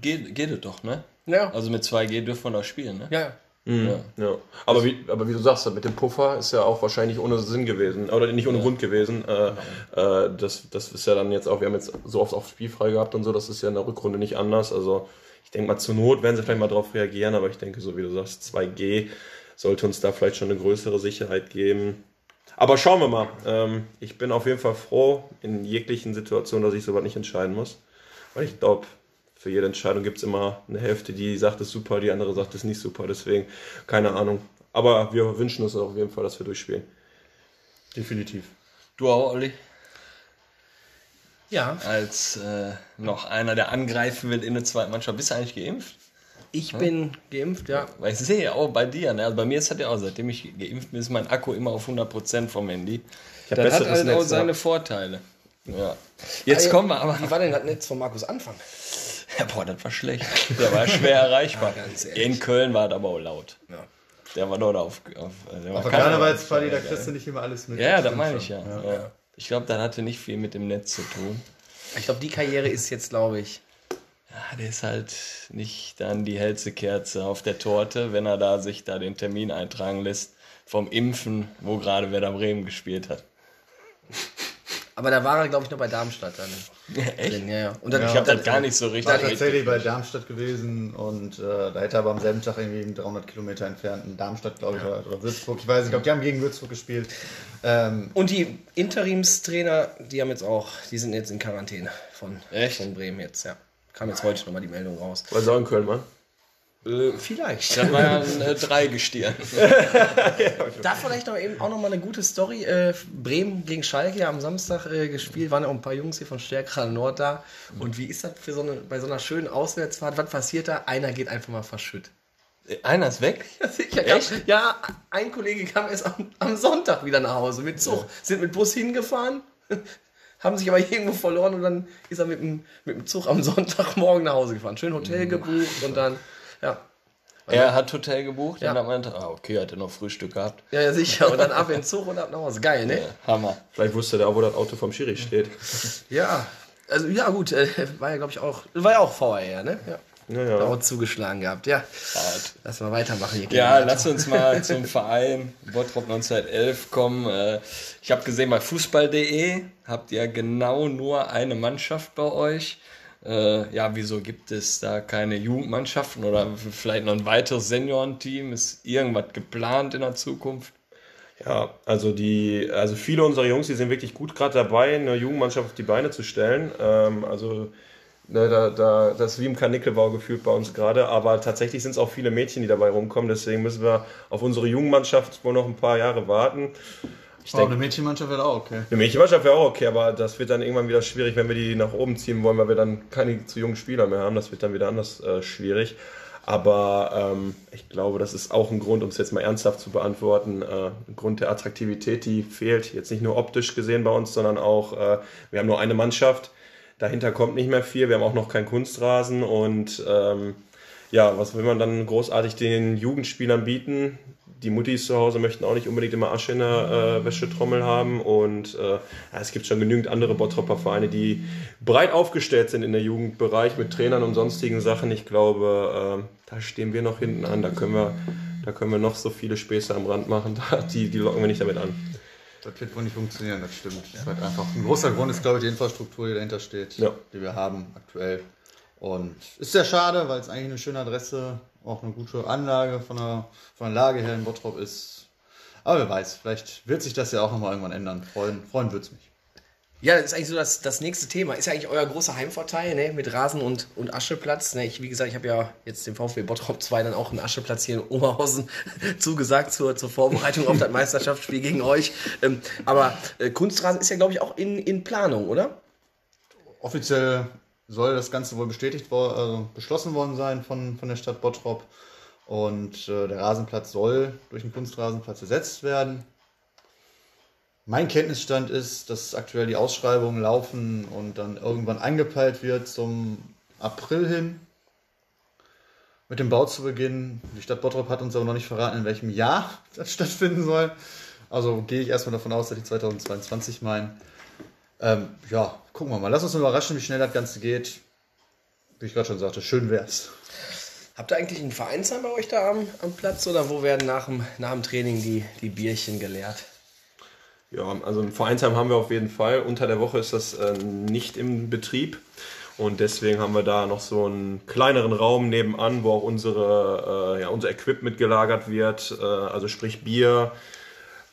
geht, geht es doch, ne? Ja. Also mit 2G dürfen wir doch spielen, ne? Ja, Ja. Ja. Aber, wie, aber wie du sagst, mit dem Puffer ist ja auch wahrscheinlich ohne Sinn gewesen. Oder nicht ohne Grund gewesen. Äh, äh, das, das ist ja dann jetzt auch, wir haben jetzt so oft auch spielfrei gehabt und so, das ist ja in der Rückrunde nicht anders. Also ich denke mal, zur Not werden sie vielleicht mal darauf reagieren, aber ich denke, so wie du sagst, 2G sollte uns da vielleicht schon eine größere Sicherheit geben. Aber schauen wir mal. Ähm, ich bin auf jeden Fall froh in jeglichen Situationen, dass ich sowas nicht entscheiden muss. Weil ich glaube, für jede Entscheidung gibt es immer eine Hälfte, die sagt, es ist super, die andere sagt, es ist nicht super. Deswegen, keine Ahnung. Aber wir wünschen uns auf jeden Fall, dass wir durchspielen. Definitiv. Du auch, Olli? ja. Als äh, noch einer, der angreifen will in der zweiten Mannschaft. Bist du eigentlich geimpft? Ich bin geimpft, ja. Weil ich sehe ja auch bei dir, ne? Also bei mir ist das ja auch, seitdem ich geimpft bin, ist mein Akku immer auf 100% vom Handy. Ich Das hat halt auch seine ja. Vorteile. Ja. Jetzt Ah, kommen wir aber. Wie war denn das Netz von Markus Anfang? Ja, boah, das war schlecht. Der war schwer erreichbar. Ja, ehrlich. In Köln war das aber auch laut. Ja. Der war dort auf. auf der war Aber keiner- Karnevalsparty, da kriegst du nicht immer alles mit. Ja, ja, das stimmt meine ich ja. ja. Ich glaube, das hatte nicht viel mit dem Netz zu tun. Ich glaube, die Karriere ist jetzt, glaube ich. Ja, der ist halt nicht dann die hellste Kerze auf der Torte, wenn er da sich da den Termin eintragen lässt vom Impfen, wo gerade Werder Bremen gespielt hat. Aber da war er, glaube ich, noch bei Darmstadt dann. Echt? Ja, ja. Und dann, Ich habe das gar nicht so richtig war tatsächlich bei. Darmstadt gewesen und äh, da hätte er aber am selben Tag irgendwie 300 Kilometer entfernt in Darmstadt, glaube ich, oder, oder Würzburg. Ich weiß nicht, ich glaube, die haben gegen Würzburg gespielt. Ähm, Und die Interimstrainer, die haben jetzt auch, die sind jetzt in Quarantäne von, Echt? von Bremen jetzt, ja. Kam jetzt heute nochmal die Meldung raus. Auch in Köln waren. Äh, vielleicht. Das war ja ein äh, Dreigestirn. Da vielleicht noch eben auch noch mal eine gute Story. Äh, Bremen gegen Schalke am Samstag äh, gespielt, waren ja auch ein paar Jungs hier von Stärkerer Nord da. Und wie ist das für so eine, bei so einer schönen Auswärtsfahrt? Was passiert da? Einer geht einfach mal verschütt. Einer ist weg? Ja, sicher. Echt? Ja, ein Kollege kam erst am, am Sonntag wieder nach Hause mit Zug. Sind mit Bus hingefahren, haben sich aber irgendwo verloren und dann ist er mit dem, mit dem Zug am Sonntagmorgen nach Hause gefahren. Schön Hotel gebucht und dann, ja. Er hat Hotel gebucht Ja. und dann meinte, ah, okay, hat er noch Frühstück gehabt. Ja, ja, sicher. Und dann ab in den Zug und ab nach Hause. Geil, ne? Ja, Hammer. Vielleicht wusste der auch, wo das Auto vom Schiri steht. Ja. Also, ja, gut. Äh, war ja, glaube ich, auch, war ja auch VAR, ne? Ja. Ja, ja. zugeschlagen gehabt. Ja. Hart. Lass mal weitermachen hier. Ja, Kinder. lass uns mal zum Verein Bottrop 1911 kommen. Äh, Ich habe gesehen, bei fußball.de habt ihr genau nur eine Mannschaft bei euch. Äh, Ja, wieso gibt es da keine Jugendmannschaften oder vielleicht noch ein weiteres Seniorenteam? Ist irgendwas geplant in der Zukunft? Ja, also die, also viele unserer Jungs, die sind wirklich gut gerade dabei, eine Jugendmannschaft auf die Beine zu stellen. Ähm, also ne, da, da, das ist wie im Karnickelbau gefühlt bei uns gerade, aber tatsächlich sind es auch viele Mädchen, die dabei rumkommen. Deswegen müssen wir auf unsere Jugendmannschaft wohl noch ein paar Jahre warten. Ich oh, denke, eine Mädchenmannschaft wäre auch okay. eine Mädchenmannschaft wäre auch okay, aber das wird dann irgendwann wieder schwierig, wenn wir die nach oben ziehen wollen, weil wir dann keine zu jungen Spieler mehr haben. Das wird dann wieder anders äh, schwierig. Aber ähm, ich glaube, das ist auch ein Grund, um es jetzt mal ernsthaft zu beantworten, äh, ein Grund der Attraktivität, die fehlt. Jetzt nicht nur optisch gesehen bei uns, sondern auch, äh, wir haben nur eine Mannschaft. Dahinter kommt nicht mehr viel. Wir haben auch noch keinen Kunstrasen und ähm, ja, was will man dann großartig den Jugendspielern bieten? Die Muttis zu Hause möchten auch nicht unbedingt immer Asche in der äh, Wäschetrommel haben und äh, es gibt schon genügend andere Bottropper Vereine, die breit aufgestellt sind in der Jugendbereich mit Trainern und sonstigen Sachen. Ich glaube, äh, da stehen wir noch hinten an. Da können wir, da können wir noch so viele Späße am Rand machen. Die, die locken wir nicht damit an. Das wird wohl nicht funktionieren, das stimmt. Das ist halt einfach ein großer Grund ist, glaube ich, die Infrastruktur, die dahinter steht, Ja. die wir haben aktuell. Und ist sehr schade, weil es eigentlich eine schöne Adresse, auch eine gute Anlage von der, von der Lage her in Bottrop ist. Aber wer weiß, vielleicht wird sich das ja auch nochmal irgendwann ändern. Freuen, freuen würde es mich. Ja, das ist eigentlich so das, das nächste Thema. Ist ja eigentlich euer großer Heimvorteil, ne? Mit Rasen und, und Ascheplatz. Ne? Ich, wie gesagt, ich habe ja jetzt dem VfB Bottrop 2 dann auch einen Ascheplatz hier in Oberhausen zugesagt zur, zur Vorbereitung auf das Meisterschaftsspiel gegen euch. Ähm, aber äh, Kunstrasen ist ja, glaube ich, auch in, in Planung, oder? Offiziell soll das Ganze wohl bestätigt also beschlossen worden sein von, von der Stadt Bottrop. Und äh, der Rasenplatz soll durch einen Kunstrasenplatz ersetzt werden. Mein Kenntnisstand ist, dass aktuell die Ausschreibungen laufen und dann irgendwann angepeilt wird zum April hin mit dem Bau zu beginnen. Die Stadt Bottrop hat uns aber noch nicht verraten, in welchem Jahr das stattfinden soll. Also gehe ich erstmal davon aus, dass die 2022 meinen. Ähm, ja, gucken wir mal. Lass uns überraschen, wie schnell das Ganze geht. Wie ich gerade schon sagte, schön wär's. Habt ihr eigentlich einen Vereinsheim bei euch da am, am Platz oder wo werden nach dem, nach dem Training die, die Bierchen geleert? Ja, also ein Vereinsheim haben wir auf jeden Fall. Unter der Woche ist das äh, nicht im Betrieb. Und deswegen haben wir da noch so einen kleineren Raum nebenan, wo auch unsere, äh, ja, unser Equipment gelagert wird. Äh, also sprich Bier,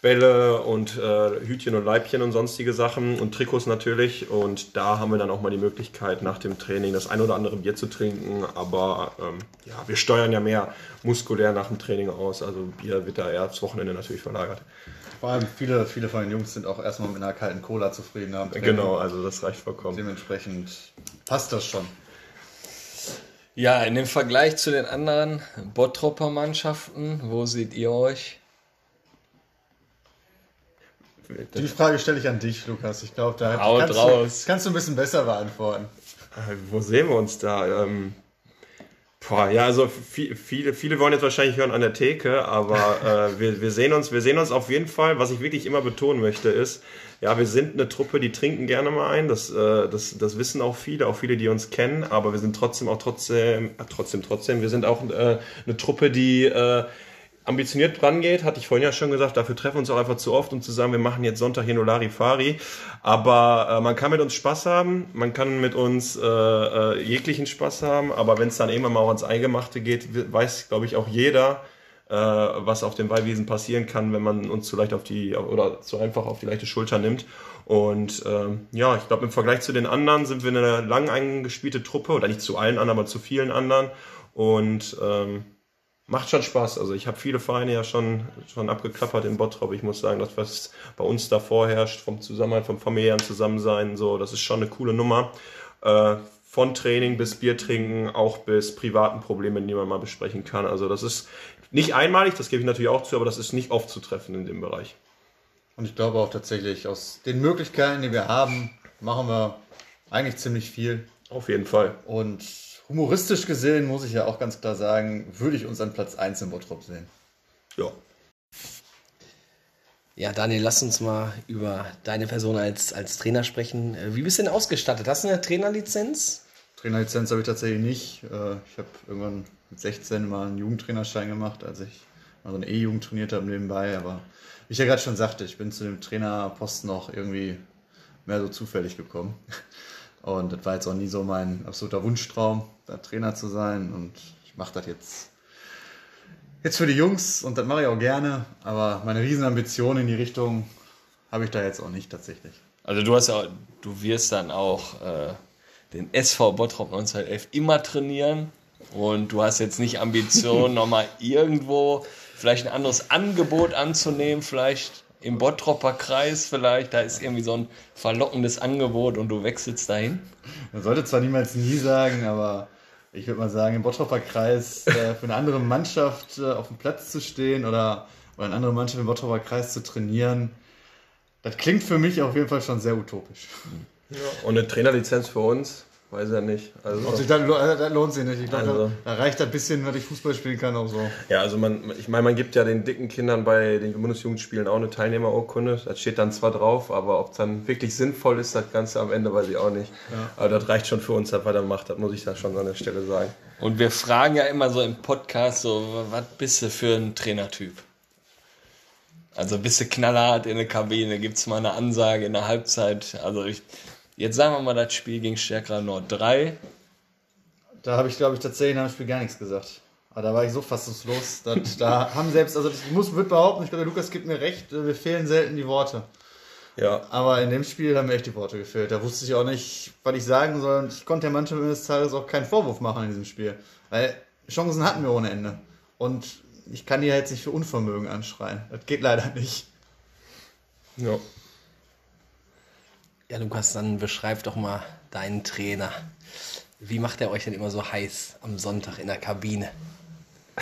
Bälle und äh, Hütchen und Leibchen und sonstige Sachen und Trikots natürlich. Und da haben wir dann auch mal die Möglichkeit, nach dem Training das ein oder andere Bier zu trinken. Aber ähm, ja, wir steuern ja mehr muskulär nach dem Training aus. Also Bier wird da eher aufs Wochenende natürlich verlagert. Vor allem viele, viele von den Jungs sind auch erstmal mit einer kalten Cola zufrieden. Haben Genau, also das reicht vollkommen. Dementsprechend passt das schon. Ja, in dem Vergleich zu den anderen Bottropper Mannschaften, wo seht ihr euch? Die Frage stelle ich an dich, Lukas. Ich glaube, da Haut kannst, raus. Du, kannst du ein bisschen besser beantworten. Äh, Wo sehen wir uns da? Ähm, boah, ja, also vi- viele, viele wollen jetzt wahrscheinlich hören an der Theke, aber äh, wir, wir, sehen uns, wir sehen uns auf jeden Fall. Was ich wirklich immer betonen möchte, ist, ja, wir sind eine Truppe, die trinken gerne mal ein. Das, äh, das, das wissen auch viele, auch viele, die uns kennen. Aber wir sind trotzdem auch trotzdem, äh, trotzdem, trotzdem, wir sind auch äh, eine Truppe, die äh, ambitioniert rangeht, hatte ich vorhin ja schon gesagt, dafür treffen wir uns auch einfach zu oft, um zu sagen, wir machen jetzt Sonntag hier nur Larifari. Aber äh, man kann mit uns Spaß haben, man kann mit uns äh, äh, jeglichen Spaß haben, aber wenn es dann irgendwann mal auch ans Eingemachte geht, weiß, glaube ich, auch jeder, äh, was auf den Ballwiesen passieren kann, wenn man uns zu leicht auf die oder zu einfach auf die leichte Schulter nimmt. Und ähm, ja, ich glaube, im Vergleich zu den anderen sind wir eine lang eingespielte Truppe, oder nicht zu allen anderen, aber zu vielen anderen. Und ähm, macht schon Spaß. Also ich habe viele Vereine ja schon, schon abgeklappert in Bottrop. Ich muss sagen, das, was bei uns da vorherrscht, vom Zusammenhalt, vom familiären Zusammensein, so, das ist schon eine coole Nummer. Äh, von Training bis Bier trinken, auch bis privaten Problemen, die man mal besprechen kann. Also das ist nicht einmalig, das gebe ich natürlich auch zu, aber das ist nicht oft zu treffen in dem Bereich. Und ich glaube auch tatsächlich, aus den Möglichkeiten, die wir haben, machen wir eigentlich ziemlich viel. Auf jeden Fall. Und humoristisch gesehen, muss ich ja auch ganz klar sagen, würde ich uns an Platz 1 im Bottrop sehen. Ja. Ja, Daniel, lass uns mal über deine Person als, als Trainer sprechen. Äh, Wie bist du denn ausgestattet? Hast du eine Trainerlizenz? Trainerlizenz habe ich tatsächlich nicht. Äh, Ich habe irgendwann mit 16 mal einen Jugendtrainerschein gemacht, als ich mal so eine E-Jugend trainiert habe nebenbei. Aber wie ich ja gerade schon sagte, ich bin zu dem Trainerposten auch irgendwie mehr so zufällig gekommen. Und das war jetzt auch nie so mein absoluter Wunschtraum, da Trainer zu sein. Und ich mache das jetzt, jetzt für die Jungs und das mache ich auch gerne. Aber meine Riesenambition in die Richtung habe ich da jetzt auch nicht tatsächlich. Also du hast ja, du wirst dann auch äh, den SV Bottrop 1911 immer trainieren und du hast jetzt nicht Ambitionen, nochmal irgendwo vielleicht ein anderes Angebot anzunehmen, vielleicht im Bottropper Kreis vielleicht, da ist irgendwie so ein verlockendes Angebot und du wechselst dahin. Man sollte zwar niemals nie sagen, aber ich würde mal sagen, im Bottroper Kreis äh, für eine andere Mannschaft äh, auf dem Platz zu stehen oder, oder eine andere Mannschaft im Bottroper Kreis zu trainieren, das klingt für mich auf jeden Fall schon sehr utopisch. Und eine Trainerlizenz für uns, weiß ja nicht. Also, Ob sich das, äh, das lohnt sich nicht. Ich glaube, Also. da, da reicht ein bisschen, wenn ich Fußball spielen kann, auch so. ja, also man, ich meine, man gibt ja den dicken Kindern bei den Bundesjugendspielen auch eine Teilnehmerurkunde. Das steht dann zwar drauf, aber ob dann wirklich sinnvoll ist, das Ganze am Ende, weiß ich auch nicht. Aber das reicht schon für uns, dass wir da macht, das muss ich da schon an der Stelle sagen. Und wir fragen ja immer so im Podcast so, was bist du für ein Trainertyp? Also bist du knallhart in der Kabine, gibt's mal eine Ansage in der Halbzeit. Also ich, jetzt sagen wir mal das Spiel gegen Stärkerer Nord 3. Da habe ich, glaube ich, tatsächlich nach dem Spiel gar nichts gesagt. Aber da war ich so fassungslos. dass- da haben selbst, also ich muss würde behaupten, ich glaube, der Lukas gibt mir recht, äh, mir fehlen selten die Worte. Ja, Aber in dem Spiel haben mir echt die Worte gefehlt. Da wusste ich auch nicht, was ich sagen soll. Und ich konnte der Mannschaft des Tages auch keinen Vorwurf machen in diesem Spiel. Weil Chancen hatten wir ohne Ende. Und ich kann die ja jetzt nicht für Unvermögen anschreien. Das geht leider nicht. ja. Ja, Lukas, dann beschreib doch mal deinen Trainer. Wie macht er euch denn immer so heiß am Sonntag in der Kabine?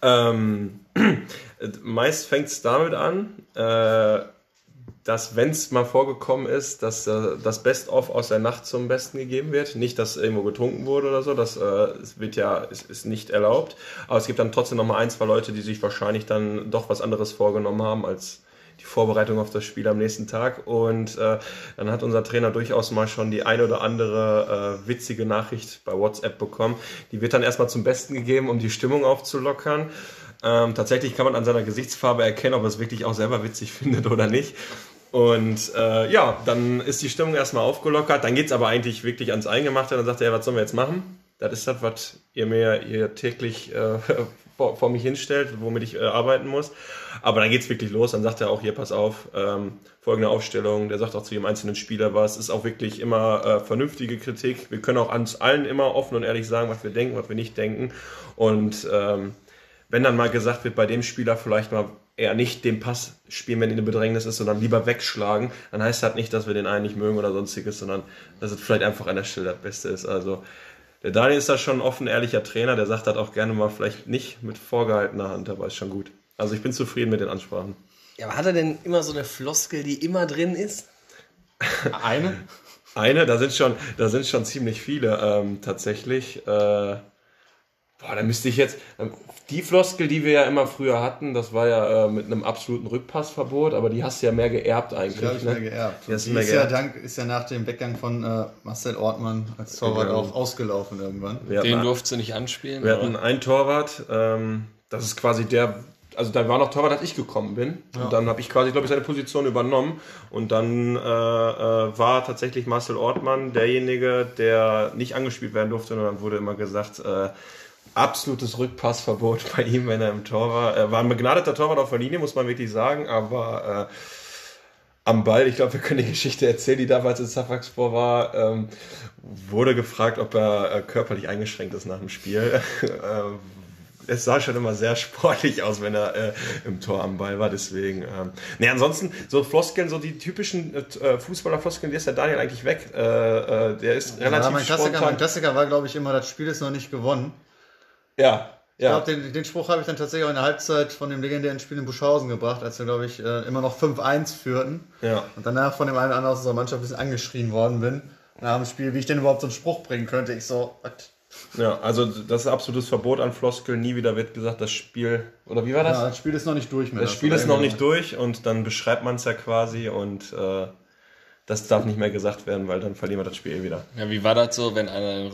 Ähm, meist fängt es damit an, äh, dass wenn es mal vorgekommen ist, dass äh, das Best-of aus der Nacht zum Besten gegeben wird. Nicht, dass irgendwo getrunken wurde oder so, das äh, wird ja, ist, ist nicht erlaubt. Aber es gibt dann trotzdem noch mal ein, zwei Leute, die sich wahrscheinlich dann doch was anderes vorgenommen haben als die Vorbereitung auf das Spiel am nächsten Tag. Und äh, dann hat unser Trainer durchaus mal schon die ein oder andere äh, witzige Nachricht bei WhatsApp bekommen. Die wird dann erstmal zum Besten gegeben, um die Stimmung aufzulockern. Ähm, tatsächlich kann man an seiner Gesichtsfarbe erkennen, ob er es wirklich auch selber witzig findet oder nicht. Und äh, ja, dann ist die Stimmung erstmal aufgelockert. Dann geht's aber eigentlich wirklich ans Eingemachte. Dann sagt er, ja, was sollen wir jetzt machen? Das ist das, was ihr mir hier täglich äh, vor, vor mich hinstellt, womit ich äh, arbeiten muss. Aber dann geht's wirklich los. Dann sagt er auch, hier, pass auf, ähm, folgende Aufstellung. Der sagt auch zu jedem einzelnen Spieler was. Ist auch wirklich immer äh, vernünftige Kritik. Wir können auch uns allen immer offen und ehrlich sagen, was wir denken, was wir nicht denken. Und ähm, wenn dann mal gesagt wird, bei dem Spieler vielleicht mal eher nicht den Pass spielen, wenn in der Bedrängnis ist, sondern lieber wegschlagen, dann heißt das nicht, dass wir den einen nicht mögen oder sonstiges, sondern dass es vielleicht einfach an der Stelle das Beste ist. Also der Daniel ist da schon ein offen, ehrlicher Trainer, der sagt das auch gerne mal vielleicht nicht mit vorgehaltener Hand, aber ist schon gut. Also ich bin zufrieden mit den Ansprachen. Ja, aber hat er denn immer so eine Floskel, die immer drin ist? Eine? Eine, da sind schon, da sind schon ziemlich viele ähm, tatsächlich. Äh, boah, da müsste ich jetzt. Die Floskel, die wir ja immer früher hatten, das war ja äh, mit einem absoluten Rückpassverbot, aber die hast du ja mehr geerbt eigentlich. Die habe ich ne? mir geerbt. Die hast du Die mehr ist ja, geerbt. dank, ist ja nach dem Weggang von äh, Marcel Ortmann als Torwart Genau. auch ausgelaufen irgendwann. Wir Den durfte sie nicht anspielen. wir hatten einen Torwart, ähm, das ist quasi der, also da war noch Torwart, als ich gekommen bin. Und dann habe ich quasi, glaube ich, seine Position übernommen. Und dann äh, äh, war tatsächlich Marcel Ortmann derjenige, der nicht angespielt werden durfte. Und dann wurde immer gesagt, äh, absolutes Rückpassverbot bei ihm, wenn er im Tor war. Er war ein begnadeter Torwart auf der Linie, muss man wirklich sagen, aber äh, am Ball, ich glaube, wir können die Geschichte erzählen, die damals in Safaxpor war, ähm, wurde gefragt, ob er äh, körperlich eingeschränkt ist nach dem Spiel. ähm, es sah schon immer sehr sportlich aus, wenn er äh, im Tor am Ball war. Deswegen, ähm, nee, ansonsten so Floskeln, so die typischen äh, Fußballer-Floskeln, die ist der Daniel eigentlich weg. Äh, äh, der ist relativ Ja, mein Klassiker, mein Klassiker war, glaube ich, immer, das Spiel ist noch nicht gewonnen. Ja, Ich ja. glaube, den, den Spruch habe ich dann tatsächlich auch in der Halbzeit von dem legendären Spiel in Buschhausen gebracht, als wir, glaube ich, äh, immer noch 5-1 führten. ja. Und danach von dem einen oder anderen aus unserer Mannschaft ein bisschen angeschrien worden bin. Nach dem Spiel, wie ich denn überhaupt so einen Spruch bringen könnte. Ich so, was? Ja, also das ist absolutes Verbot an Floskeln. Nie wieder wird gesagt, das Spiel, oder wie war das? Ja, das Spiel ist noch nicht durch mit das Spiel ist noch nicht durch und dann beschreibt man es ja quasi und äh, das darf nicht mehr gesagt werden, weil dann verlieren wir das Spiel eh wieder. Ja, wie war das so, wenn einer einen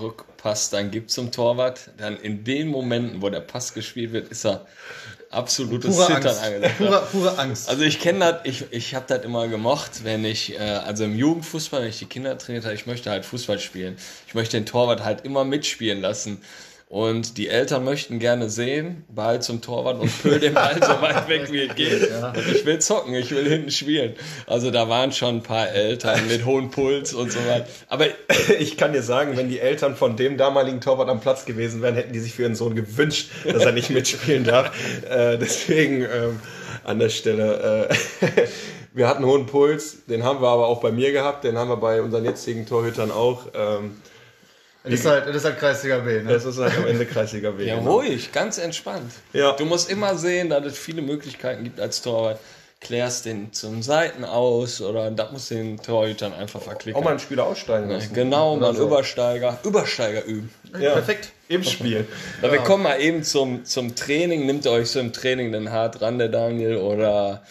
Rückpass dann gibt zum Torwart? Dann in den Momenten, wo der Pass gespielt wird, ist er absolutes Pure Zittern Angst. angesagt. Pure, pure Angst. Also ich kenne das, ich, ich habe das immer gemocht, wenn ich, äh, also im Jugendfußball, wenn ich die Kinder trainiert habe, ich möchte halt Fußball spielen. Ich möchte den Torwart halt immer mitspielen lassen. Und die Eltern möchten gerne sehen, Ball zum Torwart und pöl den Ball so weit weg wie es geht. Und ich will zocken, ich will hinten spielen. Also da waren schon ein paar Eltern mit hohem Puls und so weiter. Aber Ich kann dir sagen, wenn die Eltern von dem damaligen Torwart am Platz gewesen wären, hätten die sich für ihren Sohn gewünscht, dass er nicht mitspielen darf. Äh, deswegen ähm, an der Stelle, äh, wir hatten hohen Puls, den haben wir aber auch bei mir gehabt, den haben wir bei unseren jetzigen Torhütern auch. Ähm, das, ist halt, das ist halt Kreisliga B, ne? das ist halt am Ende Kreisliga W. Ja, genau. ruhig, ganz entspannt. Ja. Du musst immer sehen, dass es viele Möglichkeiten gibt als Torwart. Klärst den zum Seiten aus oder das muss den Torhütern einfach verklicken. Auch mal einen Spieler aussteigen lassen. Genau, mal einen so. Übersteiger, Übersteiger üben. Ja, Perfekt. Im Spiel. Na, wir kommen mal eben zum, zum Training. Nimmt ihr euch so im Training denn hart ran, der Daniel? Oder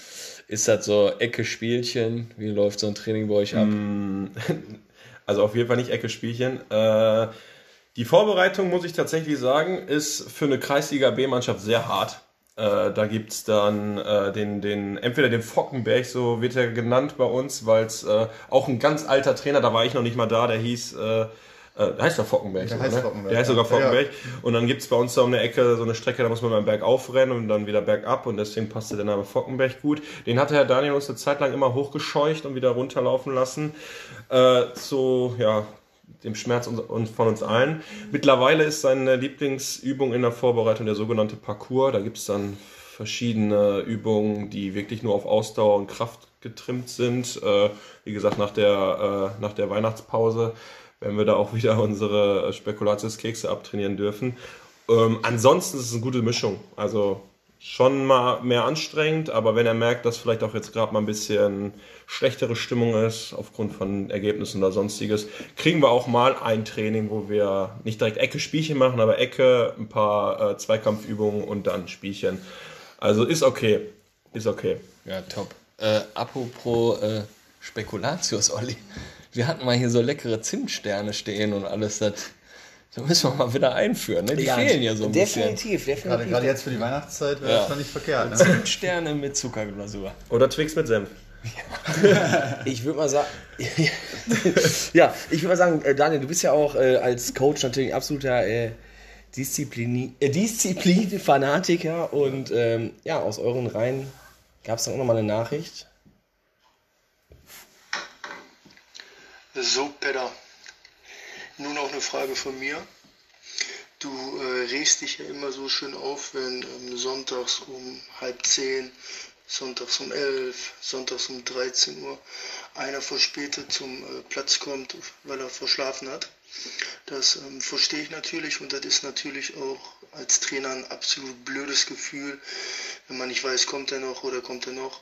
ist das so Ecke-Spielchen? Wie läuft so ein Training bei euch ab? Also auf jeden Fall nicht Ecke-Spielchen. Äh, die Vorbereitung, muss ich tatsächlich sagen, ist für eine Kreisliga B-Mannschaft sehr hart. Äh, da gibt's dann äh, den, den, entweder den Fockenberg, so wird er genannt bei uns, weil es äh, auch ein ganz alter Trainer, da war ich noch nicht mal da, der hieß, äh, heißt der Fockenberg? Der sogar, heißt ne? Fockenberg, Der heißt sogar ja. Fockenberg. Und dann gibt's bei uns da um eine Ecke so eine Strecke, da muss man beim Bergauf rennen und dann wieder bergab und deswegen passte der Name Fockenberg gut. Den hatte Herr Daniel uns eine Zeit lang immer hochgescheucht und wieder runterlaufen lassen. Äh, zu, ja, dem Schmerz von uns allen. Mittlerweile ist seine Lieblingsübung in der Vorbereitung der sogenannte Parcours. Da gibt's dann verschiedene Übungen, die wirklich nur auf Ausdauer und Kraft getrimmt sind. Äh, wie gesagt, nach der, äh, nach der Weihnachtspause werden wir da auch wieder unsere Spekulatiuskekse abtrainieren dürfen. Ähm, ansonsten ist es eine gute Mischung. Also schon mal mehr anstrengend, aber wenn er merkt, dass vielleicht auch jetzt gerade mal ein bisschen schlechtere Stimmung ist, aufgrund von Ergebnissen oder sonstiges, kriegen wir auch mal ein Training, wo wir nicht direkt Ecke Spielchen machen, aber Ecke, ein paar äh, Zweikampfübungen und dann Spielchen. Also ist okay. Ist okay. Ja, top. Äh, apropos äh, Spekulatius, Olli. Wir hatten mal hier so leckere Zimtsterne stehen und alles. Das, das müssen wir mal wieder einführen. Ne? Die fehlen ja so ein bisschen. definitiv, definitiv. Gerade, gerade jetzt für die Weihnachtszeit wäre Ja. das schon nicht verkehrt. Ne? Zimtsterne mit Zuckerglasur. Oder Twix mit Senf. Ich würde mal sagen, ja, ich würde mal sagen, äh, Daniel, du bist ja auch äh, als Coach natürlich ein absoluter äh, Disziplin, äh, Disziplin-Fanatiker und ähm, ja, aus euren Reihen gab es dann auch nochmal eine Nachricht. So, Pedder. Nun auch eine Frage von mir. Du äh, regst dich ja immer so schön auf, wenn ähm, sonntags um halb zehn, sonntags um elf, sonntags um 13 Uhr einer verspätet zum äh, Platz kommt, weil er verschlafen hat. Das ähm, verstehe ich natürlich und das ist natürlich auch als Trainer ein absolut blödes Gefühl, wenn man nicht weiß, kommt er noch oder kommt er noch.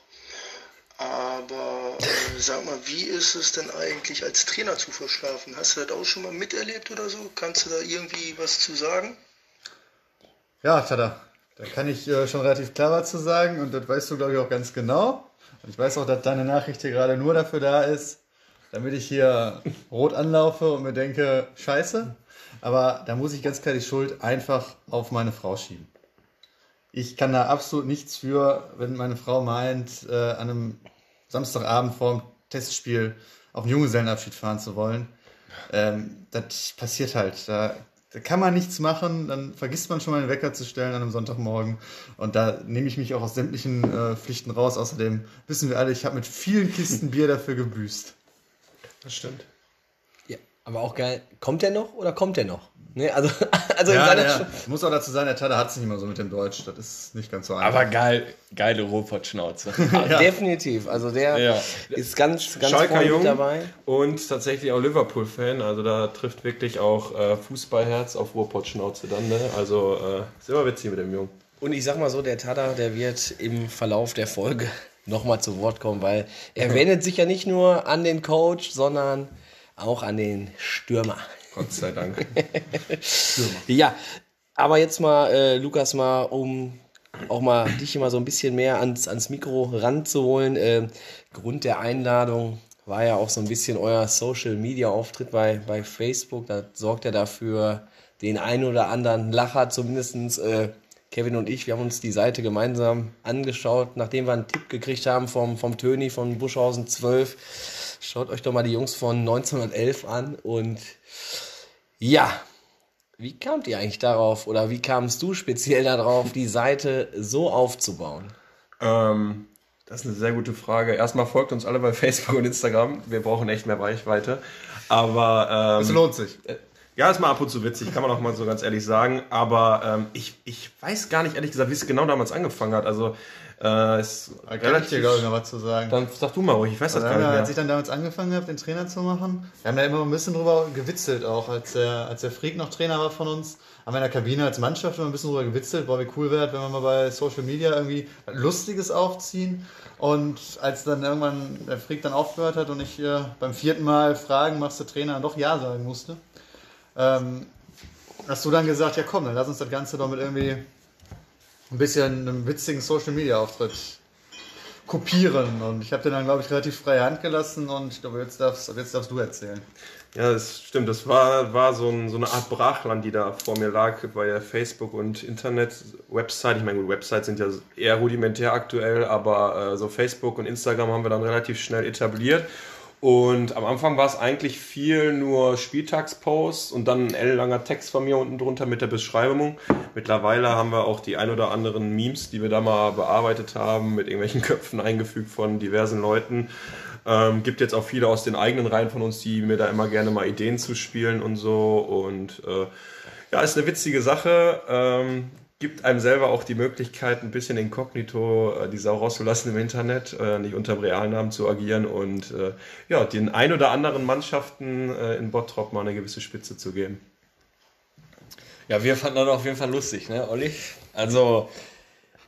Aber äh, sag mal, wie ist es denn eigentlich als Trainer zu verschlafen? Hast du das auch schon mal miterlebt oder so? Kannst du da irgendwie was zu sagen? Ja, tada. Da kann ich äh, schon relativ klar was zu sagen und das weißt du, glaube ich, auch ganz genau. Und ich weiß auch, dass deine Nachricht hier gerade nur dafür da ist, damit ich hier rot anlaufe und mir denke, scheiße. Aber da muss ich ganz klar die Schuld einfach auf meine Frau schieben. Ich kann da absolut nichts für, wenn meine Frau meint, äh, an einem Samstagabend vor dem Testspiel auf einen Junggesellenabschied fahren zu wollen. Ähm, das passiert halt. Da, da kann man nichts machen, dann vergisst man schon mal den Wecker zu stellen an einem Sonntagmorgen. Und da nehme ich mich auch aus sämtlichen äh, Pflichten raus. Außerdem wissen wir alle, ich habe mit vielen Kisten Bier dafür gebüßt. Das stimmt. Ja, aber auch geil. Kommt der noch oder kommt der noch? Ne, also, also Ja, in seiner ja. Ich muss auch dazu sagen, der Tada hat es nicht immer so mit dem Deutsch. Das ist nicht ganz so einfach. Aber geil, geile Ruhrpott-Schnauze. Definitiv. Also der Ja. ist ganz, ganz Schalker Jung dabei. und tatsächlich auch Liverpool-Fan. Also da trifft wirklich auch äh, Fußballherz auf Ruhrpott-Schnauze dann. Ne? Also äh, ist immer witzig mit dem Jungen. Und ich sag mal so, der Tada, der wird im Verlauf der Folge nochmal zu Wort kommen, weil er wendet sich ja nicht nur an den Coach, sondern auch an den Stürmer. Gott sei Dank. Ja, aber jetzt mal, äh, Lukas, mal, um auch mal dich immer so ein bisschen mehr ans, ans Mikro ranzuholen. Äh, Grund der Einladung war ja auch so ein bisschen euer Social Media Auftritt bei, bei Facebook. Da sorgt er dafür den ein oder anderen Lacher, zumindestens Äh, Kevin und ich, wir haben uns die Seite gemeinsam angeschaut, nachdem wir einen Tipp gekriegt haben vom, vom Töni von Buschhausen 12. Schaut euch doch mal die Jungs von 1911 an und ja, wie kamt ihr eigentlich darauf oder wie kamst du speziell darauf, die Seite so aufzubauen? Ähm, das ist eine sehr gute Frage. Erstmal folgt uns alle bei Facebook und Instagram. Wir brauchen echt mehr Reichweite. Aber Es ähm, lohnt sich. ja, ist mal ab und zu witzig, kann man auch mal so ganz ehrlich sagen. Aber ähm, ich, ich weiß gar nicht, ehrlich gesagt, wie es genau damals angefangen hat. Also äh, ist Da kann ich dir, glaube ich, noch was zu sagen. Dann sag du mal ruhig, ich weiß das gar nicht mehr. als ich dann damals angefangen habe, den Trainer zu machen, wir haben da immer ein bisschen drüber gewitzelt auch, als der, als der Freak noch Trainer war von uns, haben wir in der Kabine als Mannschaft immer ein bisschen drüber gewitzelt, boah, wie cool wäre, wenn wir mal bei Social Media irgendwie Lustiges aufziehen. Und als dann irgendwann der Freak dann aufgehört hat und ich äh, beim vierten Mal fragen, machst du Trainer, doch Ja sagen musste, ähm, hast du dann gesagt, ja komm, dann lass uns das Ganze doch mit irgendwie ein bisschen einem witzigen Social Media Auftritt kopieren. Und ich habe dir dann, glaube ich, relativ freie Hand gelassen und ich glaube, jetzt darfst, jetzt darfst du erzählen. Ja, das stimmt. Das war, war so, ein, so eine Art Brachland, die da vor mir lag bei der Facebook- und Internet-Website. Ich meine, gut, Websites sind ja eher rudimentär aktuell, aber äh, so Facebook und Instagram haben wir dann relativ schnell etabliert. Und am Anfang war es eigentlich viel nur Spieltagsposts und dann ein L-langer Text von mir unten drunter mit der Beschreibung. Mittlerweile haben wir auch die ein oder anderen Memes, die wir da mal bearbeitet haben, mit irgendwelchen Köpfen eingefügt von diversen Leuten. Ähm, gibt jetzt auch viele aus den eigenen Reihen von uns, die mir da immer gerne mal Ideen zu spielen und so. Und äh, ja, ist eine witzige Sache. Ähm, gibt einem selber auch die Möglichkeit, ein bisschen inkognito äh, die Sau rauszulassen im Internet, äh, nicht unter dem Realnamen zu agieren und äh, ja, den ein oder anderen Mannschaften in Bottrop mal eine gewisse Spitze zu geben. Ja, wir fanden das auf jeden Fall lustig, ne, Olli? Also,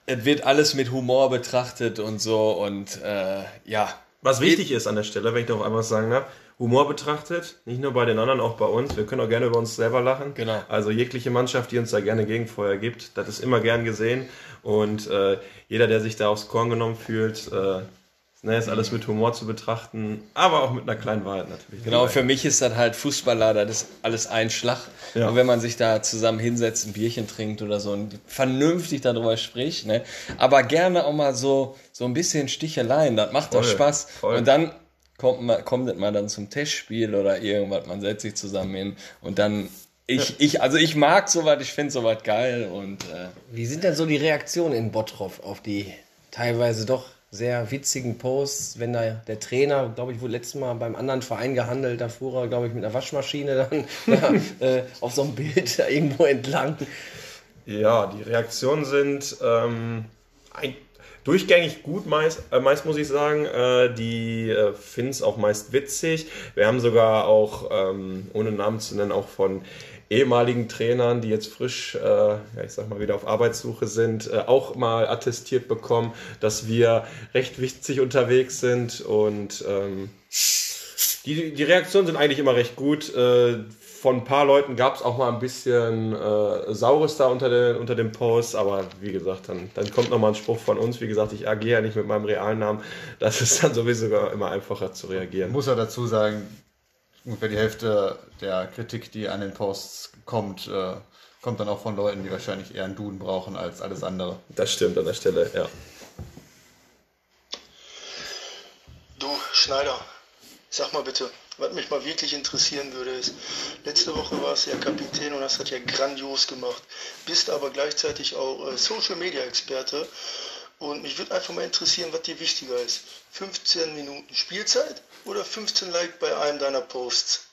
es wird alles mit Humor betrachtet und so und äh, ja. Was wichtig ist an der Stelle, wenn ich noch einmal was sagen darf, Humor betrachtet, nicht nur bei den anderen, auch bei uns. Wir können auch gerne über uns selber lachen. Genau. Also jegliche Mannschaft, die uns da gerne Gegenfeuer gibt, das ist immer gern gesehen. Und äh, jeder, der sich da aufs Korn genommen fühlt, äh, ne, ist alles mit Humor zu betrachten, aber auch mit einer kleinen Wahrheit natürlich. Genau, für mich ist das halt Fußballer, das ist alles ein Schlag. Ja. Und wenn man sich da zusammen hinsetzt, ein Bierchen trinkt oder so und vernünftig darüber spricht, ne? aber gerne auch mal so, so ein bisschen Sticheleien, das macht doch Voll, Spaß. voll. Und dann kommt, man, kommt mal dann zum Testspiel oder irgendwas, man setzt sich zusammen hin und dann, ich, ich, also ich mag sowas, ich finde sowas geil und äh, Wie sind denn so die Reaktionen in Bottrop auf die teilweise doch sehr witzigen Posts, wenn da der Trainer, glaube ich, wurde letztes Mal beim anderen Verein gehandelt, da fuhr er, glaube ich, mit einer Waschmaschine dann da, äh, auf so einem Bild da irgendwo entlang. Ja, die Reaktionen sind ähm, ein, durchgängig gut, meist, äh, meist muss ich sagen. Äh, die äh, finden es auch meist witzig. Wir haben sogar auch, ähm, ohne Namen zu nennen, auch von ehemaligen Trainern, die jetzt frisch, äh, ja, ich sag mal, wieder auf Arbeitssuche sind, äh, auch mal attestiert bekommen, dass wir recht witzig unterwegs sind und ähm, die, die Reaktionen sind eigentlich immer recht gut. Äh, von ein paar Leuten gab es auch mal ein bisschen äh, Saures da unter, den, unter dem Post, aber wie gesagt, dann, dann kommt nochmal ein Spruch von uns. Wie gesagt, ich agiere ja nicht mit meinem realen Namen. Das ist dann sowieso immer einfacher zu reagieren. Muss ja dazu sagen, ungefähr die Hälfte der Kritik, die an den Posts kommt, äh, kommt dann auch von Leuten, die wahrscheinlich eher einen Duden brauchen als alles andere. Das stimmt an der Stelle, ja. Du, Schneider, sag mal bitte, was mich mal wirklich interessieren würde, ist, letzte Woche warst du ja Kapitän und hast das ja grandios gemacht, bist aber gleichzeitig auch äh, Social Media Experte und mich würde einfach mal interessieren, was dir wichtiger ist. 15 Minuten Spielzeit oder 15 Like bei einem deiner Posts?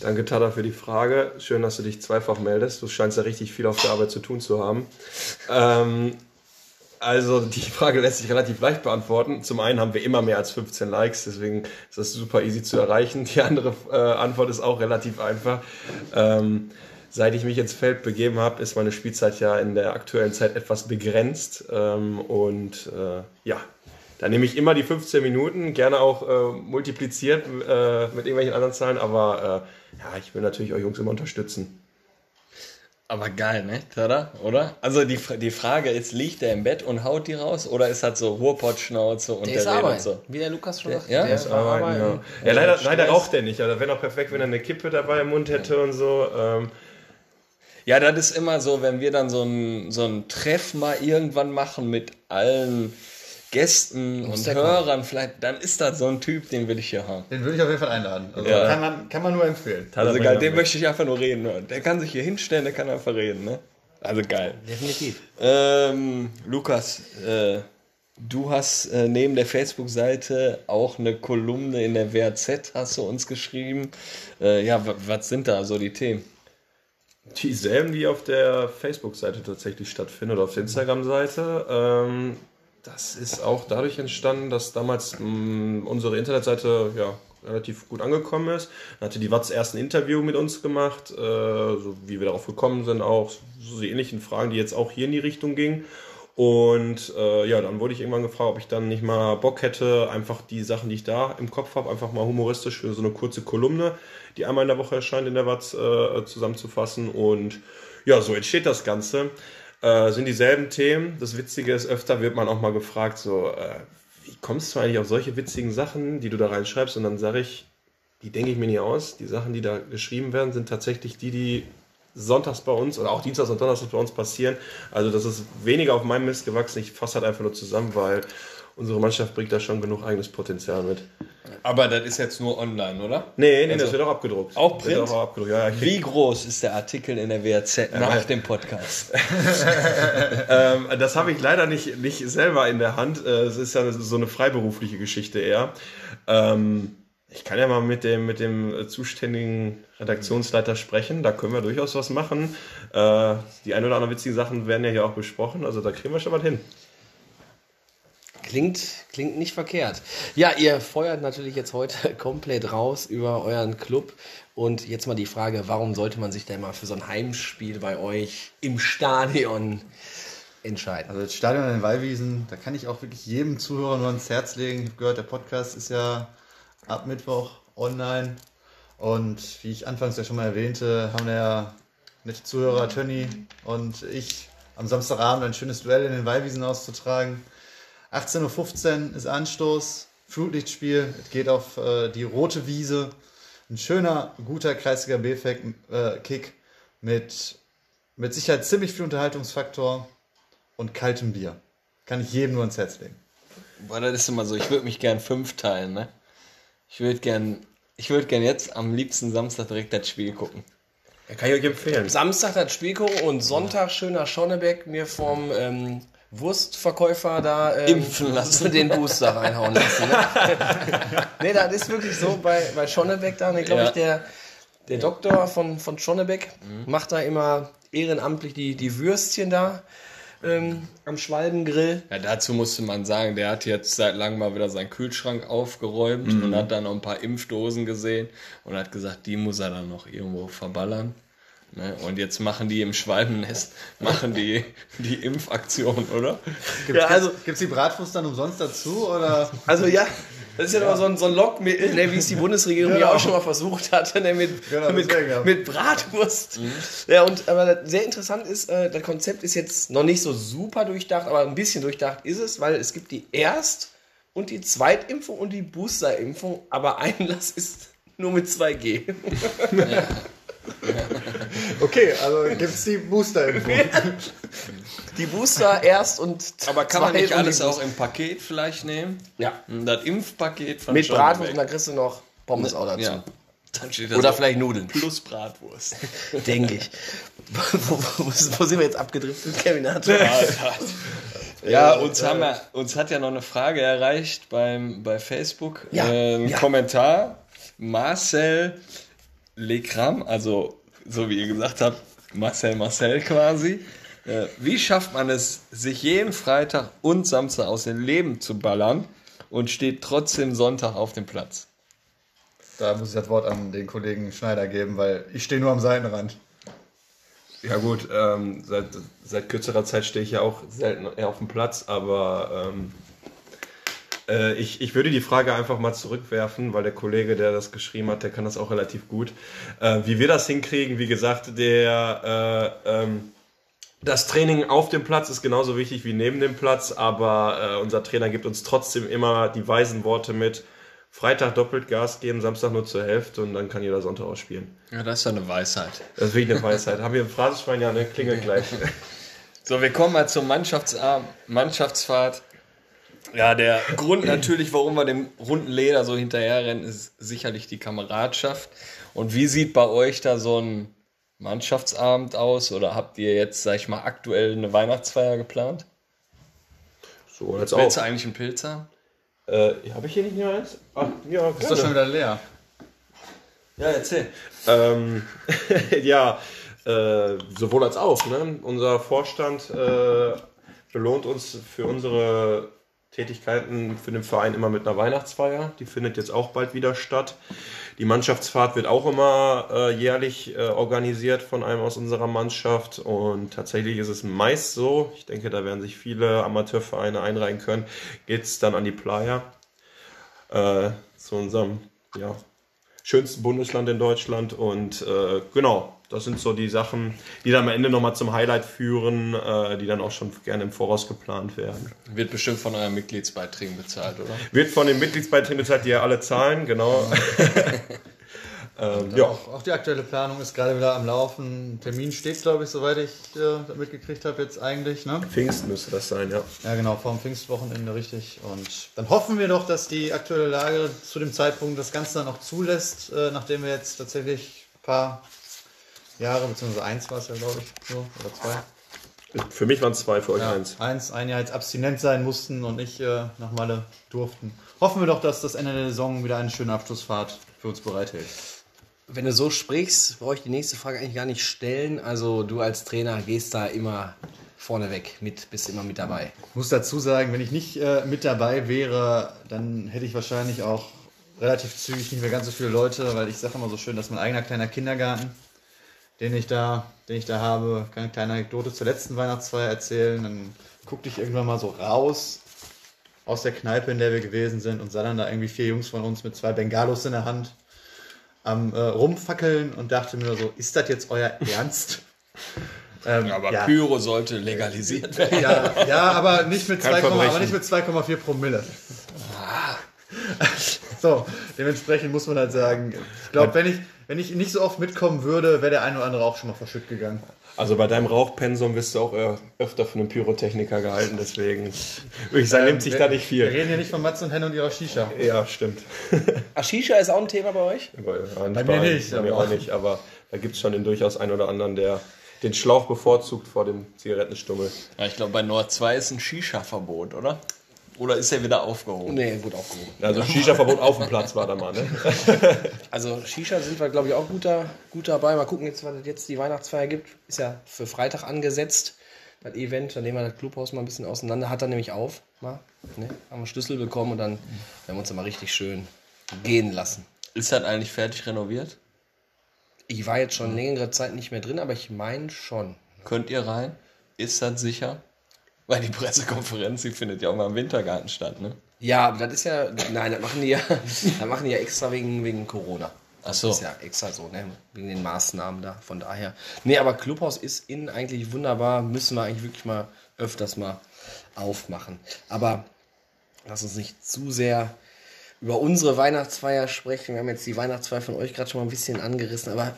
Danke, Tada, für die Frage. Schön, dass du dich zweifach meldest. Du scheinst ja richtig viel auf der Arbeit zu tun zu haben. Ähm, also, die Frage lässt sich relativ leicht beantworten. Zum einen haben wir immer mehr als 15 Likes, deswegen ist das super easy zu erreichen. Die andere äh, Antwort ist auch relativ einfach. Ähm, seit ich mich ins Feld begeben habe, ist meine Spielzeit ja in der aktuellen Zeit etwas begrenzt. Ähm, und äh, ja, da nehme ich immer die 15 Minuten, gerne auch äh, multipliziert äh, mit irgendwelchen anderen Zahlen, aber äh, ja, ich will natürlich euch Jungs immer unterstützen. Aber geil, ne? Tada, oder? Also die, die Frage ist, liegt der im Bett und haut die raus oder ist das so Ruhrpottschnauze und Der der, ist arbeiten, so? wie der Lukas schon sagt. ja? der Ist Arbeiten, arbeiten. ja. ja, leider, Stress. leider raucht er nicht, aber wäre noch perfekt, wenn er eine Kippe dabei im Mund hätte und so. Ähm, Ja, das ist immer so, wenn wir dann so ein, so ein Treff mal irgendwann machen mit allen Gästen und Hörern, vielleicht, dann ist das so ein Typ, den will ich hier haben. Den würde ich auf jeden Fall einladen. Also Ja. kann, man, kann man nur empfehlen. Also geil, den möchte ich einfach nur reden hören. Der kann sich hier hinstellen, der kann einfach reden, ne? Also geil. Definitiv. Ähm, Lukas, äh, du hast äh, neben der Facebook-Seite auch eine Kolumne in der WRZ, hast du uns geschrieben. Äh, ja, wa- was sind da so die Themen? dieselben, die auf der Facebook-Seite tatsächlich stattfinden oder auf der Instagram-Seite. Ähm, das ist auch dadurch entstanden, dass damals mh, unsere Internetseite ja, relativ gut angekommen ist. Dann hatte die Watz erst ein Interview mit uns gemacht, äh, so wie wir darauf gekommen sind, auch so die ähnlichen Fragen, die jetzt auch hier in die Richtung gingen. Und äh, ja, dann wurde ich irgendwann gefragt, ob ich dann nicht mal Bock hätte, einfach die Sachen, die ich da im Kopf habe, einfach mal humoristisch für so eine kurze Kolumne, die einmal in der Woche erscheint, in der Watz äh, zusammenzufassen. Und ja, so entsteht das Ganze. Äh, sind dieselben Themen. Das Witzige ist, öfter wird man auch mal gefragt, so, äh, wie kommst du eigentlich auf solche witzigen Sachen, die du da reinschreibst? Und dann sage ich, die denke ich mir nie aus. Die Sachen, die da geschrieben werden, sind tatsächlich die, die sonntags bei uns oder auch dienstags und donnerstags bei uns passieren. Also das ist weniger auf meinem Mist gewachsen. Ich fasse halt einfach nur zusammen, weil unsere Mannschaft bringt da schon genug eigenes Potenzial mit. Aber das ist jetzt nur online, oder? Nee, nee, Also- das wird auch abgedruckt. Auch Wird Print? auch abgedruckt. Ja, ja, krieg- Wie groß ist der Artikel in der WRZ nach dem Podcast? ähm, das habe ich leider nicht, nicht selber in der Hand. Äh, Es ist ja so eine freiberufliche Geschichte eher. Ähm, ich kann ja mal mit dem, mit dem zuständigen Redaktionsleiter sprechen. Da können wir durchaus was machen. Äh, die ein oder anderen witzigen Sachen werden ja hier auch besprochen. Also da kriegen wir schon was hin. Klingt, klingt nicht verkehrt. Ja, ihr feuert natürlich jetzt heute komplett raus über euren Club. Und jetzt mal die Frage, warum sollte man sich denn mal für so ein Heimspiel bei euch im Stadion entscheiden? Also das Stadion an den Wallwiesen, da kann ich auch wirklich jedem Zuhörer nur ans Herz legen. Ich habe gehört, der Podcast ist ja ab Mittwoch online. Und wie ich anfangs ja schon mal erwähnte, haben der nette Zuhörer Tönny und ich am Samstagabend ein schönes Duell in den Wallwiesen auszutragen. 18.15 Uhr ist Anstoß, Flutlichtspiel, es geht auf äh, die rote Wiese. Ein schöner, guter Kreisliga B-Kick mit, mit Sicherheit ziemlich viel Unterhaltungsfaktor und kaltem Bier. Kann ich jedem nur ans Herz legen. Boah, das ist immer so, ich würde mich gern fünf teilen, ne? Ich würde gern, ich würde gern jetzt am liebsten Samstag direkt das Spiel gucken. Ja, kann ich euch empfehlen. Samstag das Spiel gucken und Sonntag schöner Schonnebeck mir vom ähm, Wurstverkäufer da ähm, Impfen lassen. den Booster reinhauen lassen. Ne? nee, das ist wirklich so bei, bei Schonnebeck da. Ne, glaube Ja. ich, der, der Doktor von, von Schonnebeck macht da immer ehrenamtlich die, die Würstchen da ähm, am Schwalbengrill. Ja, dazu musste man sagen, der hat jetzt seit langem mal wieder seinen Kühlschrank aufgeräumt und hat dann noch ein paar Impfdosen gesehen und hat gesagt, die muss er dann noch irgendwo verballern. Ne? Und jetzt machen die im Schwalbennest, machen die die Impfaktion, oder? Gibt's, Ja, also- gibt's die Bratwurst dann umsonst dazu? Oder? Also ja, das ist ja, immer so ein, so ein Lockmittel, ne, wie es die Bundesregierung ja Genau. auch schon mal versucht hatte, ne, mit, Genau, mit, ja. mit Bratwurst. Ja, und aber sehr interessant ist, äh, das Konzept ist jetzt noch nicht so super durchdacht, aber ein bisschen durchdacht ist es, weil es gibt die Erst- und die Zweitimpfung und die Boosterimpfung, aber Einlass ist nur mit 2G. Okay, also gibt's die Booster-Info. Die Booster erst und Aber kann man nicht alles auch im Paket vielleicht nehmen? Ja. Das Impfpaket von Mit Bratwurst und dann kriegst du noch Pommes auch dazu. Ja. Dann steht da Oder vielleicht Nudeln. plus Bratwurst. Denke ich. wo, wo, wo sind wir jetzt abgedriftet, Kevin? Hat Ja, uns, haben wir, uns hat ja noch eine Frage erreicht beim, bei Facebook. Ja, Äh, ein ja. Kommentar. Marcel Lekram, also so wie ihr gesagt habt, Marcel Marcel quasi. Äh, wie schafft man es, sich jeden Freitag und Samstag aus dem Leben zu ballern und steht trotzdem Sonntag auf dem Platz? Da muss ich das Wort an den Kollegen Schneider geben, weil ich stehe nur am Seitenrand. Ja gut, ähm, seit, seit kürzerer Zeit stehe ich ja auch selten eher auf dem Platz, aber ähm, äh, ich, ich würde die Frage einfach mal zurückwerfen, weil der Kollege, der das geschrieben hat, der kann das auch relativ gut. Äh, wie wir das hinkriegen, wie gesagt, der äh, ähm, das Training auf dem Platz ist genauso wichtig wie neben dem Platz, aber äh, unser Trainer gibt uns trotzdem immer die weisen Worte mit. Freitag doppelt Gas geben, Samstag nur zur Hälfte und dann kann jeder Sonntag ausspielen. Ja, das ist ja eine Weisheit. Das ist wirklich eine Weisheit. Haben wir im Phrasenschwein ja, ne? Klingelt gleich. So, wir kommen mal zur Mannschaftsarm, Mannschaftsfahrt. Ja, der Grund natürlich, warum wir dem runden Leder so hinterherrennen, ist sicherlich die Kameradschaft. Und wie sieht bei euch da so ein Mannschaftsabend aus? Oder habt ihr jetzt, sag ich mal, aktuell eine Weihnachtsfeier geplant? So, jetzt Willst du auch. eigentlich einen Pilz haben? Äh, habe ich hier nicht mehr eins? Ach, ja, Ist doch schon wieder leer. Ja, erzähl. Ähm, ja, äh, sowohl als auch. Ne? Unser Vorstand äh, belohnt uns für unsere Tätigkeiten für den Verein immer mit einer Weihnachtsfeier. Die findet jetzt auch bald wieder statt. Die Mannschaftsfahrt wird auch immer äh, jährlich äh, organisiert von einem aus unserer Mannschaft. Und tatsächlich ist es meist so, ich denke, da werden sich viele Amateurvereine einreihen können, geht es dann an die Playa. Äh, zu unserem ja, schönsten Bundesland in Deutschland. Und äh, genau, das sind so die Sachen, die dann am Ende nochmal zum Highlight führen, äh, die dann auch schon gerne im Voraus geplant werden. Wird bestimmt von euren Mitgliedsbeiträgen bezahlt, oder? Wird von den Mitgliedsbeiträgen bezahlt, die ja alle zahlen, genau. ähm, ja, Auch, auch die aktuelle Planung ist gerade wieder am Laufen. Termin steht, glaube ich, soweit ich äh, mitgekriegt habe, jetzt eigentlich. Ne? Pfingst müsste das sein, ja. Ja, genau, vorm Pfingstwochenende richtig. Und dann hoffen wir doch, dass die aktuelle Lage zu dem Zeitpunkt das Ganze dann auch zulässt, äh, nachdem wir jetzt tatsächlich ein paar Jahre, beziehungsweise eins war es ja, glaube ich, nur, oder zwei. Für mich waren es zwei, für euch Ja, eins. eins, ein Jahr jetzt abstinent sein mussten und nicht äh, nach Malle durften. Hoffen wir doch, dass das Ende der Saison wieder eine schöne Abschlussfahrt für uns bereithält. Wenn du so sprichst, brauche ich die nächste Frage eigentlich gar nicht stellen. Also du als Trainer gehst da immer vorneweg mit, bist immer mit dabei. Ich muss dazu sagen, wenn ich nicht äh, mit dabei wäre, dann hätte ich wahrscheinlich auch relativ zügig nicht mehr ganz so viele Leute, weil ich sage immer so schön, dass mein eigener kleiner Kindergarten, den ich da, den ich da habe, kann eine kleine Anekdote zur letzten Weihnachtsfeier erzählen. Dann guckte ich irgendwann mal so raus aus der Kneipe, in der wir gewesen sind und sah dann da irgendwie vier Jungs von uns mit zwei Bengalos in der Hand am äh, rumfackeln und dachte mir so, ist das jetzt euer Ernst? ähm, Aber ja. Pyro sollte legalisiert werden. Ja, ja, aber nicht mit 2, aber Verbrechen. nicht mit 2,4 Promille. So, dementsprechend muss man halt sagen, ich glaube, wenn ich, wenn ich nicht so oft mitkommen würde, wäre der eine oder andere auch schon mal verschütt gegangen. Also bei deinem Rauchpensum wirst du auch äh, öfter von einem Pyrotechniker gehalten, deswegen würde ich sagen, nimmt sich wir, da nicht Wir viel. reden hier nicht von Mats und Henne und ihrer Shisha. Ja, stimmt. Ashisha ist auch ein Thema bei euch? Aber, ja, Bei mir nicht, Bei mir auch nicht, aber da gibt es schon den durchaus einen oder anderen, der den Schlauch bevorzugt vor dem Zigarettenstummel. Ja, ich glaube, bei Nord 2 ist ein Shisha-Verbot, oder? Oder ist er wieder aufgehoben? Nee, gut aufgehoben. Also Shisha-Verbot auf dem Platz war da mal, ne? Also Shisha sind wir, glaube ich, auch gut, da, gut dabei. Mal gucken, jetzt, was es jetzt die Weihnachtsfeier gibt. Ist ja für Freitag angesetzt. Das Event, dann nehmen wir das Clubhaus mal ein bisschen auseinander. Hat er nämlich auf. Mal, ne? Haben wir Schlüssel bekommen und dann werden wir uns dann mal richtig schön gehen lassen. Ist das eigentlich fertig renoviert? Ich war jetzt schon längere Zeit nicht mehr drin, aber ich meine schon. Könnt ihr rein? Ist das sicher? Weil die Pressekonferenz, die findet ja auch mal im Wintergarten statt, ne? Ja, aber das ist ja. Nein, das machen die ja, das machen die ja extra wegen, wegen Corona. Ach so. Das ist ja extra so, ne? Wegen den Maßnahmen da. Von daher. Nee, aber Clubhaus ist innen eigentlich wunderbar. Müssen wir eigentlich wirklich mal öfters mal aufmachen. Aber lass uns nicht zu sehr über unsere Weihnachtsfeier sprechen. Wir haben jetzt die Weihnachtsfeier von euch gerade schon mal ein bisschen angerissen, aber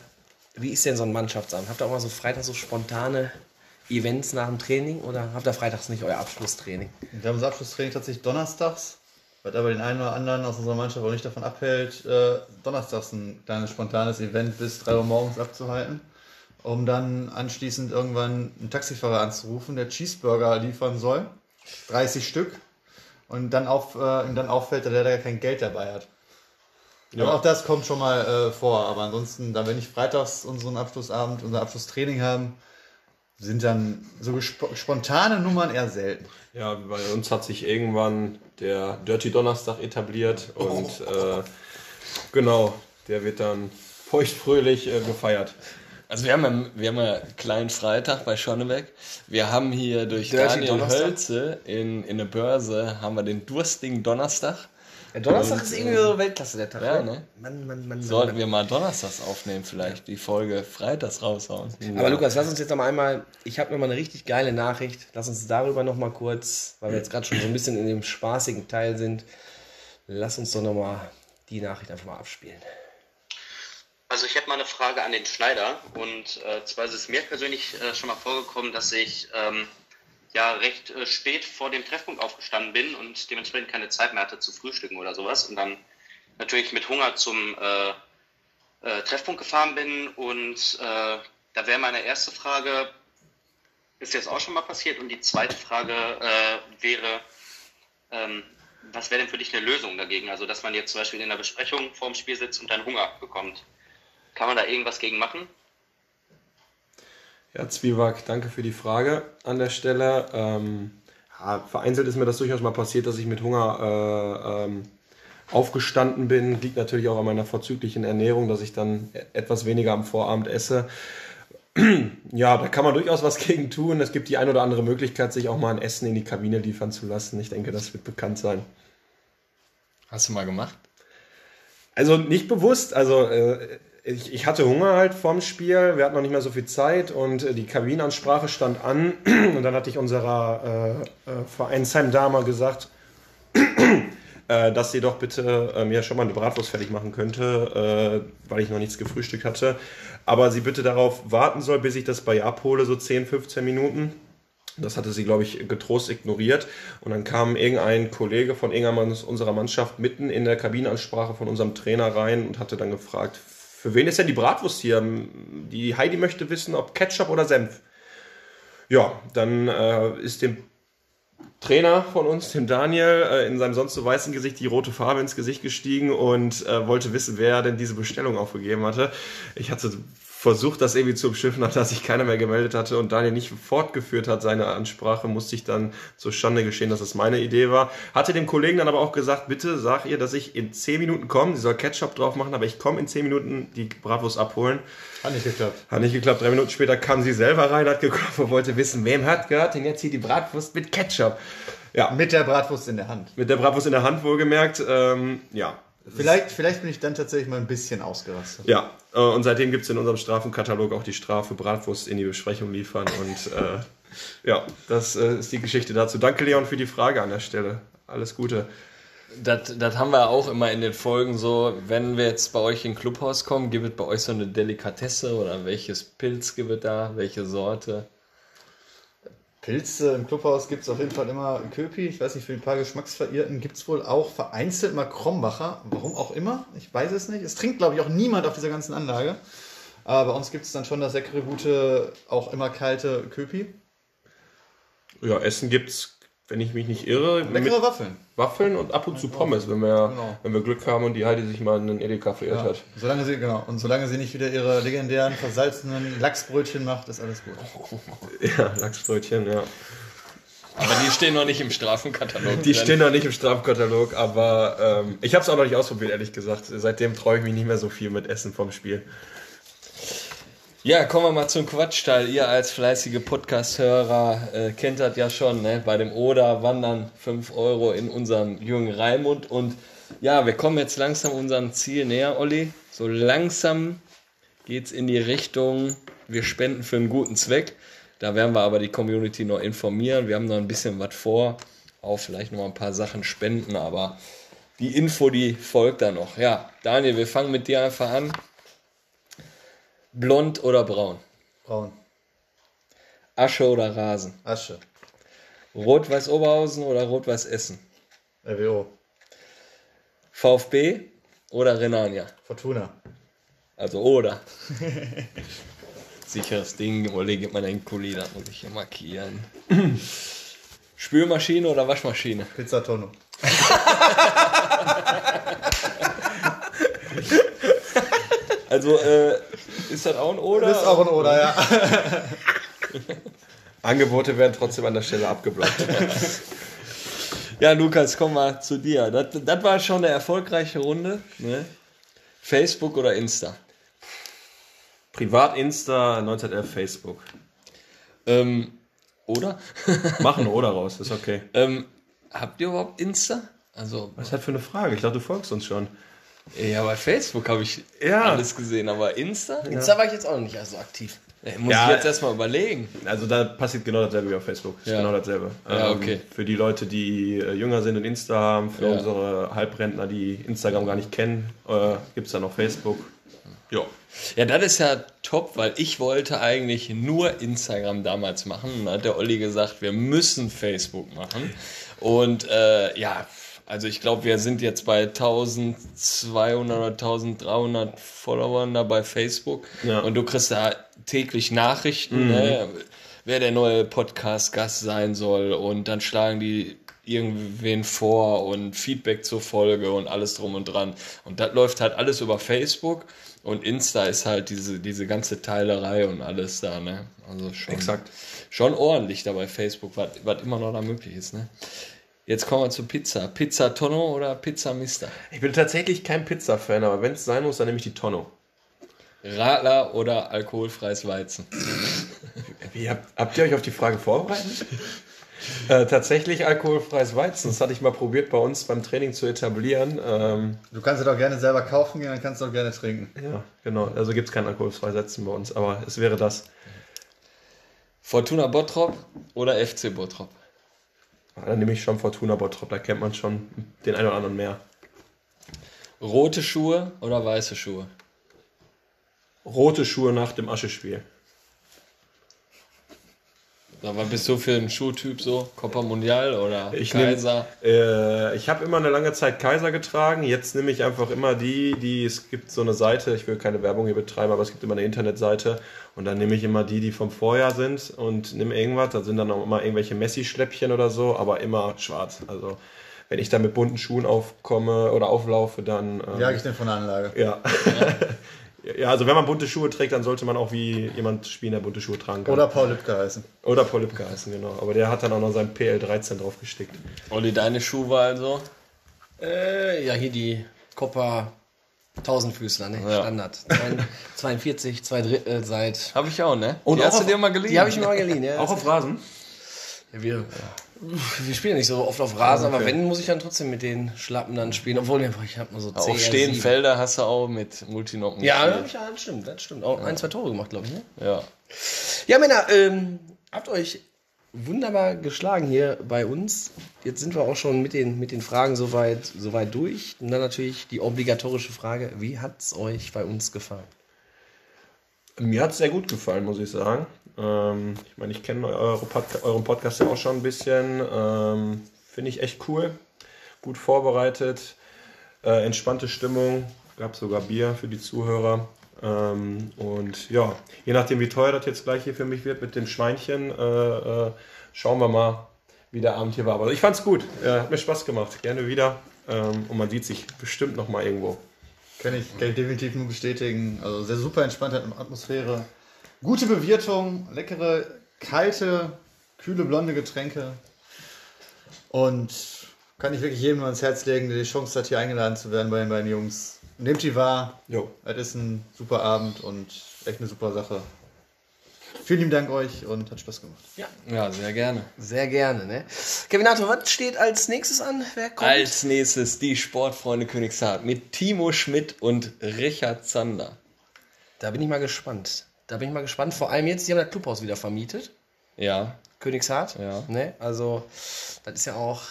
wie ist denn so ein Mannschaftsabend? Habt ihr auch mal so Freitag so spontane Events nach dem Training oder habt ihr freitags nicht euer Abschlusstraining? Wir haben das Abschlusstraining tatsächlich donnerstags, was aber den einen oder anderen aus unserer Mannschaft auch nicht davon abhält, äh, donnerstags ein kleines spontanes Event bis 3 Uhr morgens abzuhalten, um dann anschließend irgendwann einen Taxifahrer anzurufen, der Cheeseburger liefern soll, 30 Stück, und dann, auf, äh, ihm dann auffällt, dass er da kein Geld dabei hat. Aber auch das kommt schon mal äh, vor. Aber ansonsten, da wir nicht freitags unseren Abschlussabend, unser Abschlusstraining haben, sind dann so gesp spontane Nummern eher selten. Ja, bei uns hat sich irgendwann der Dirty Donnerstag etabliert und äh, genau, der wird dann feuchtfröhlich äh, gefeiert. Also wir haben, ja, wir haben ja kleinen Freitag bei Schonnebeck. Wir haben hier durch Dirty Daniel Donnerstag? Hölze in, in der Börse haben wir den durstigen Donnerstag. Der Donnerstag ist irgendwie so Weltklasse der Tag. Ja, ne? Mann, Mann, Mann, Sollten Mann. wir mal Donnerstags aufnehmen, vielleicht die Folge freitags raushauen. Aber Lukas, lass uns jetzt noch mal einmal, ich habe noch mal eine richtig geile Nachricht. Lass uns darüber noch mal kurz, weil wir jetzt gerade schon so ein bisschen in dem spaßigen Teil sind, lass uns doch noch mal die Nachricht einfach mal abspielen. Also ich hätte mal eine Frage an den Schneider und äh, zwar ist es mir persönlich äh, schon mal vorgekommen, dass ich ähm, ja recht äh, spät vor dem Treffpunkt aufgestanden bin und dementsprechend keine Zeit mehr hatte zu frühstücken oder sowas und dann natürlich mit Hunger zum äh, äh, Treffpunkt gefahren bin und äh, da wäre meine erste Frage, ist das auch schon mal passiert? Und die zweite Frage äh, wäre, ähm, was wäre denn für dich eine Lösung dagegen? Also, dass man jetzt zum Beispiel in einer Besprechung vorm Spiel sitzt und dann Hunger bekommt. Kann man da irgendwas gegen machen? Ja, Zwieback, danke für die Frage an der Stelle. Ähm, ja, vereinzelt ist mir das durchaus mal passiert, dass ich mit Hunger äh, ähm, aufgestanden bin. Liegt natürlich auch an meiner vorzüglichen Ernährung, dass ich dann etwas weniger am Vorabend esse. Ja, da kann man durchaus was gegen tun. Es gibt die ein oder andere Möglichkeit, sich auch mal ein Essen in die Kabine liefern zu lassen. Ich denke, das wird bekannt sein. Hast du mal gemacht? Also nicht bewusst, also äh, ich, ich hatte Hunger halt vorm Spiel, wir hatten noch nicht mehr so viel Zeit und äh, die Kabinenansprache stand an und dann hatte ich unserer äh, äh, Vereinsheim-Dame gesagt, äh, dass sie doch bitte äh, mir schon mal eine Bratwurst fertig machen könnte, äh, weil ich noch nichts gefrühstückt hatte. Aber sie bitte darauf warten soll, bis ich das bei ihr abhole, so 10, 15 Minuten. Das hatte sie, glaube ich, getrost ignoriert. Und dann kam irgendein Kollege von irgendeinem aus unserer Mannschaft mitten in der Kabinenansprache von unserem Trainer rein und hatte dann gefragt, für wen ist denn die Bratwurst hier? Die Heidi möchte wissen, ob Ketchup oder Senf. Ja, dann äh, ist dem Trainer von uns, dem Daniel, äh, in seinem sonst so weißen Gesicht die rote Farbe ins Gesicht gestiegen und äh, wollte wissen, wer denn diese Bestellung aufgegeben hatte. Ich hatte versucht, das irgendwie zu umschiffen, dass sich keiner mehr gemeldet hatte und Daniel nicht fortgeführt hat seine Ansprache, musste ich dann zur Schande geschehen, dass das meine Idee war. Hatte dem Kollegen dann aber auch gesagt, bitte sag ihr, dass ich in 10 Minuten komme, sie soll Ketchup drauf machen, aber ich komme in 10 Minuten die Bratwurst abholen. Hat nicht geklappt. Hat nicht geklappt. Drei Minuten später kam sie selber rein, hat geklopft und wollte wissen, wem hat gehört denn jetzt hier die Bratwurst mit Ketchup? Ja, Mit der Bratwurst in der Hand. mit der Bratwurst in der Hand wohlgemerkt. Ähm, ja. Vielleicht, vielleicht bin ich dann tatsächlich mal ein bisschen ausgerastet. Ja, äh, und seitdem gibt es in unserem Strafenkatalog auch die Strafe Bratwurst in die Besprechung liefern. Und äh, ja, das äh, ist die Geschichte dazu. Danke, Leon, für die Frage an der Stelle. Alles Gute. Das, das haben wir auch immer in den Folgen so, wenn wir jetzt bei euch in Clubhaus kommen, gibt es bei euch so eine Delikatesse oder welches Pilz gibt es da, welche Sorte? Pilze im Clubhaus gibt es auf jeden Fall immer Köpi. Ich weiß nicht, für ein paar Geschmacksverirrten gibt es wohl auch vereinzelt mal Krombacher. Warum auch immer, ich weiß es nicht. Es trinkt, glaube ich, auch niemand auf dieser ganzen Anlage. Aber bei uns gibt es dann schon das leckere, gute, auch immer kalte Köpi. Ja, Essen gibt's, wenn ich mich nicht irre, Leckere Waffeln. Waffeln und ab und zu Pommes, wenn wir, Genau. wenn wir Glück haben und die Heidi sich mal in den Edeka verirrt Ja, hat. solange sie, genau. Und solange sie nicht wieder ihre legendären versalzenen Lachsbrötchen macht, ist alles gut. Ja, Lachsbrötchen, ja. Aber die stehen noch nicht im Strafenkatalog. Die drin. stehen noch nicht im Strafkatalog, aber ähm, ich habe es auch noch nicht ausprobiert, ehrlich gesagt. Seitdem traue ich mich nicht mehr so viel mit Essen vom Spiel. Ja, kommen wir mal zum Quatschteil. Ihr als fleißige Podcast-Hörer äh, kennt das ja schon. Ne? Bei dem Oder wandern 5 Euro in unserem Jürgen Raimund. Und ja, wir kommen jetzt langsam unserem Ziel näher, Olli. So langsam geht's in die Richtung, wir spenden für einen guten Zweck. Da werden wir aber die Community noch informieren. Wir haben noch ein bisschen was vor. Auch vielleicht noch ein paar Sachen spenden, aber die Info, die folgt da noch. Ja, Daniel, wir fangen mit dir einfach an. Blond oder braun? Braun. Asche oder Rasen? Asche. Rot-Weiß Oberhausen oder Rot-Weiß Essen? RWO. VfB oder Renania? Fortuna. Also oder. Sicheres Ding, Olli, gib mal deinen Kuli, da muss ich hier markieren. Spülmaschine oder Waschmaschine? Pizza Tonno. Also, äh, ist das auch ein Oder? Das ist auch ein Oder, ja. Angebote werden trotzdem an der Stelle abgeblockt. Ja, Lukas, komm mal zu dir. Das, das war schon eine erfolgreiche Runde. Ne? Facebook oder Insta? Privat Insta, 1911 Facebook. Ähm, oder? Machen oder raus, ist okay. ähm, habt ihr überhaupt Insta? Also, Was ist das für eine Frage? Ich dachte, du folgst uns schon. Ja, bei Facebook habe ich Ja. alles gesehen, aber Insta? Insta war ich jetzt auch noch nicht so aktiv. Ja, muss Ja. ich jetzt erstmal überlegen. Also da passiert genau dasselbe wie auf Facebook. Ist Ja. genau dasselbe. Ja, okay. Für die Leute, die äh, jünger sind und Insta haben, für Ja. unsere Halbrentner, die Instagram gar nicht kennen, äh, gibt es da noch Facebook. Ja. Ja, das ist ja top, weil ich wollte eigentlich nur Instagram damals machen. Dann hat der Olli gesagt, wir müssen Facebook machen. Und äh, ja, also ich glaube, wir sind jetzt bei 1200 oder 1300 Followern da bei Facebook. Ja. Und du kriegst da täglich Nachrichten, ne, wer der neue Podcast-Gast sein soll. Und dann schlagen die irgendwen vor und Feedback zur Folge und alles drum und dran. Und das läuft halt alles über Facebook. Und Insta ist halt diese, diese ganze Teilerei und alles da, ne? Also schon, Exakt. schon ordentlich da bei Facebook, was, was immer noch da möglich ist, ne? Jetzt kommen wir zu Pizza. Pizza Tonno oder Pizza Mister? Ich bin tatsächlich kein Pizza-Fan, aber wenn es sein muss, dann nehme ich die Tonno. Radler oder alkoholfreies Weizen? Wie, habt, habt ihr euch auf die Frage vorbereitet? äh, tatsächlich alkoholfreies Weizen. Das hatte ich mal probiert bei uns beim Training zu etablieren. Ähm, Du kannst es auch gerne selber kaufen gehen, dann kannst du auch gerne trinken. ja, genau. Also gibt es kein alkoholfreies Weizen bei uns, aber es wäre das. Fortuna Bottrop oder FC Bottrop? Dann nehme ich schon Fortuna Bottrop, da kennt man schon den einen oder anderen mehr. Rote Schuhe oder weiße Schuhe? Rote Schuhe nach dem Aschespiel. Aber bist du für einen Schuhtyp so? Copa Mundial oder Ich nehm- Kaiser? Äh, ich habe immer eine lange Zeit Kaiser getragen. Jetzt nehme ich einfach immer die, die es gibt so eine Seite. Ich will keine Werbung hier betreiben, aber es gibt immer eine Internetseite und dann nehme ich immer die, die vom Vorjahr sind und nehme irgendwas. Da sind dann auch immer irgendwelche Messi-Schläppchen oder so, aber immer schwarz. Also wenn ich da mit bunten Schuhen aufkomme oder auflaufe, dann ähm, Jag ich denn von der Anlage? ja. ja, also wenn man bunte Schuhe trägt, dann sollte man auch wie jemand spielen, der bunte Schuhe tragen kann. Oder Paul Lübcke heißen. Oder Paul Lübcke heißen, genau. Aber der hat dann auch noch sein PL13 draufgestickt. Olli, deine Schuhwahl also? Äh, ja, hier die Copa Tausendfüßler, ne? Ja. Standard. 42, zwei Drittel seit. Habe ich auch, ne? Und die auch hast du auf- dir mal geliehen? Die habe ich mir mal geliehen, ja. Auch auf Rasen? Ja, wir, wir spielen ja nicht so oft auf Rasen, aber Okay. wenn, muss ich dann trotzdem mit den Schlappen dann spielen. Obwohl, ich habe nur so Auf CR7. Stehenfelder hast du auch mit Multinocken Ja, gespielt. ja, das stimmt, das stimmt. Auch ein, zwei Tore gemacht, glaube ich. Ne? ja. Ja, Männer, ähm, habt euch wunderbar geschlagen hier bei uns. Jetzt sind wir auch schon mit den, mit den Fragen soweit, soweit durch. Und dann natürlich die obligatorische Frage, wie hat's euch bei uns gefallen? Mir hat es sehr gut gefallen, muss ich sagen. Ähm, ich meine, ich kenne eure Podca euren Podcast ja auch schon ein bisschen. Ähm, Finde ich echt cool. Gut vorbereitet. Äh, entspannte Stimmung. Gab sogar Bier für die Zuhörer. Ähm, und ja, je nachdem, wie teuer das jetzt gleich hier für mich wird mit dem Schweinchen, äh, äh, schauen wir mal, wie der Abend hier war. Aber ich fand's gut. Äh, hat mir Spaß gemacht. Gerne wieder. Ähm, und man sieht sich bestimmt noch mal irgendwo. Kann ich, kann ich definitiv nur bestätigen. Also sehr super entspannte Atmosphäre. Gute Bewirtung, leckere, kalte, kühle, blonde Getränke. Und kann ich wirklich jedem ans Herz legen, der die Chance hat, hier eingeladen zu werden bei den beiden Jungs. Nehmt die wahr. Jo. Es ist ein super Abend und echt eine super Sache. Vielen lieben Dank euch und hat Spaß gemacht. ja, sehr gerne. Sehr gerne, ne? Kevinato, was steht als nächstes an? Wer kommt? Als nächstes die Sportfreunde Königshardt mit Timo Schmidt und Richard Zander. Da bin ich mal gespannt. Da bin ich mal gespannt. Vor allem jetzt, die haben das Clubhaus wieder vermietet. Ja, Königshardt. Ja. Ne? Also, das ist ja auch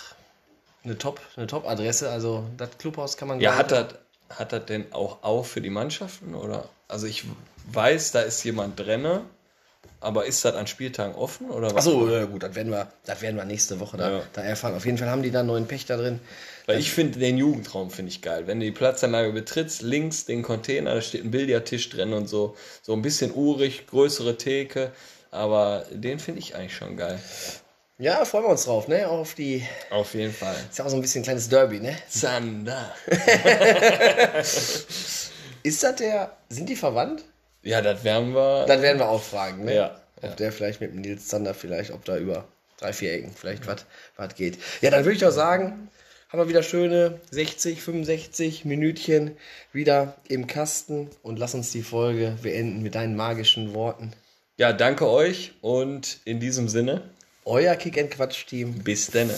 eine Top, eine Top-Adresse. Also, das Clubhaus kann man ja hat das hat das denn auch auf für die Mannschaften? Oder? Also ich weiß, da ist jemand drin, aber ist das an Spieltagen offen? Oder was? Achso, äh, gut, das werden, wir, das werden wir nächste Woche da, Ja. da erfahren. Auf jeden Fall haben die da einen neuen Pächter drin. Weil ich finde den Jugendraum finde ich geil. Wenn du die Platzanlage betrittst, links den Container, da steht ein Billardtisch drin und so. So ein bisschen urig, größere Theke. Aber den finde ich eigentlich schon geil. Ja, freuen wir uns drauf, ne? Auch auf die. Auf jeden Fall. Ist ja auch so ein bisschen ein kleines Derby, ne? Zander. Ist das der. Sind die verwandt? Ja, das werden wir. Dann werden wir auch fragen, ne? Ja, Ob der vielleicht mit dem Nils Zander vielleicht, ob da über drei, vier Ecken vielleicht was was geht. Ja, dann würde ich doch sagen, haben wir wieder schöne 60, 65 Minütchen wieder im Kasten und lass uns die Folge beenden mit deinen magischen Worten. ja, danke euch und in diesem Sinne, Euer Kick-and-Quatsch-Team. bis denne.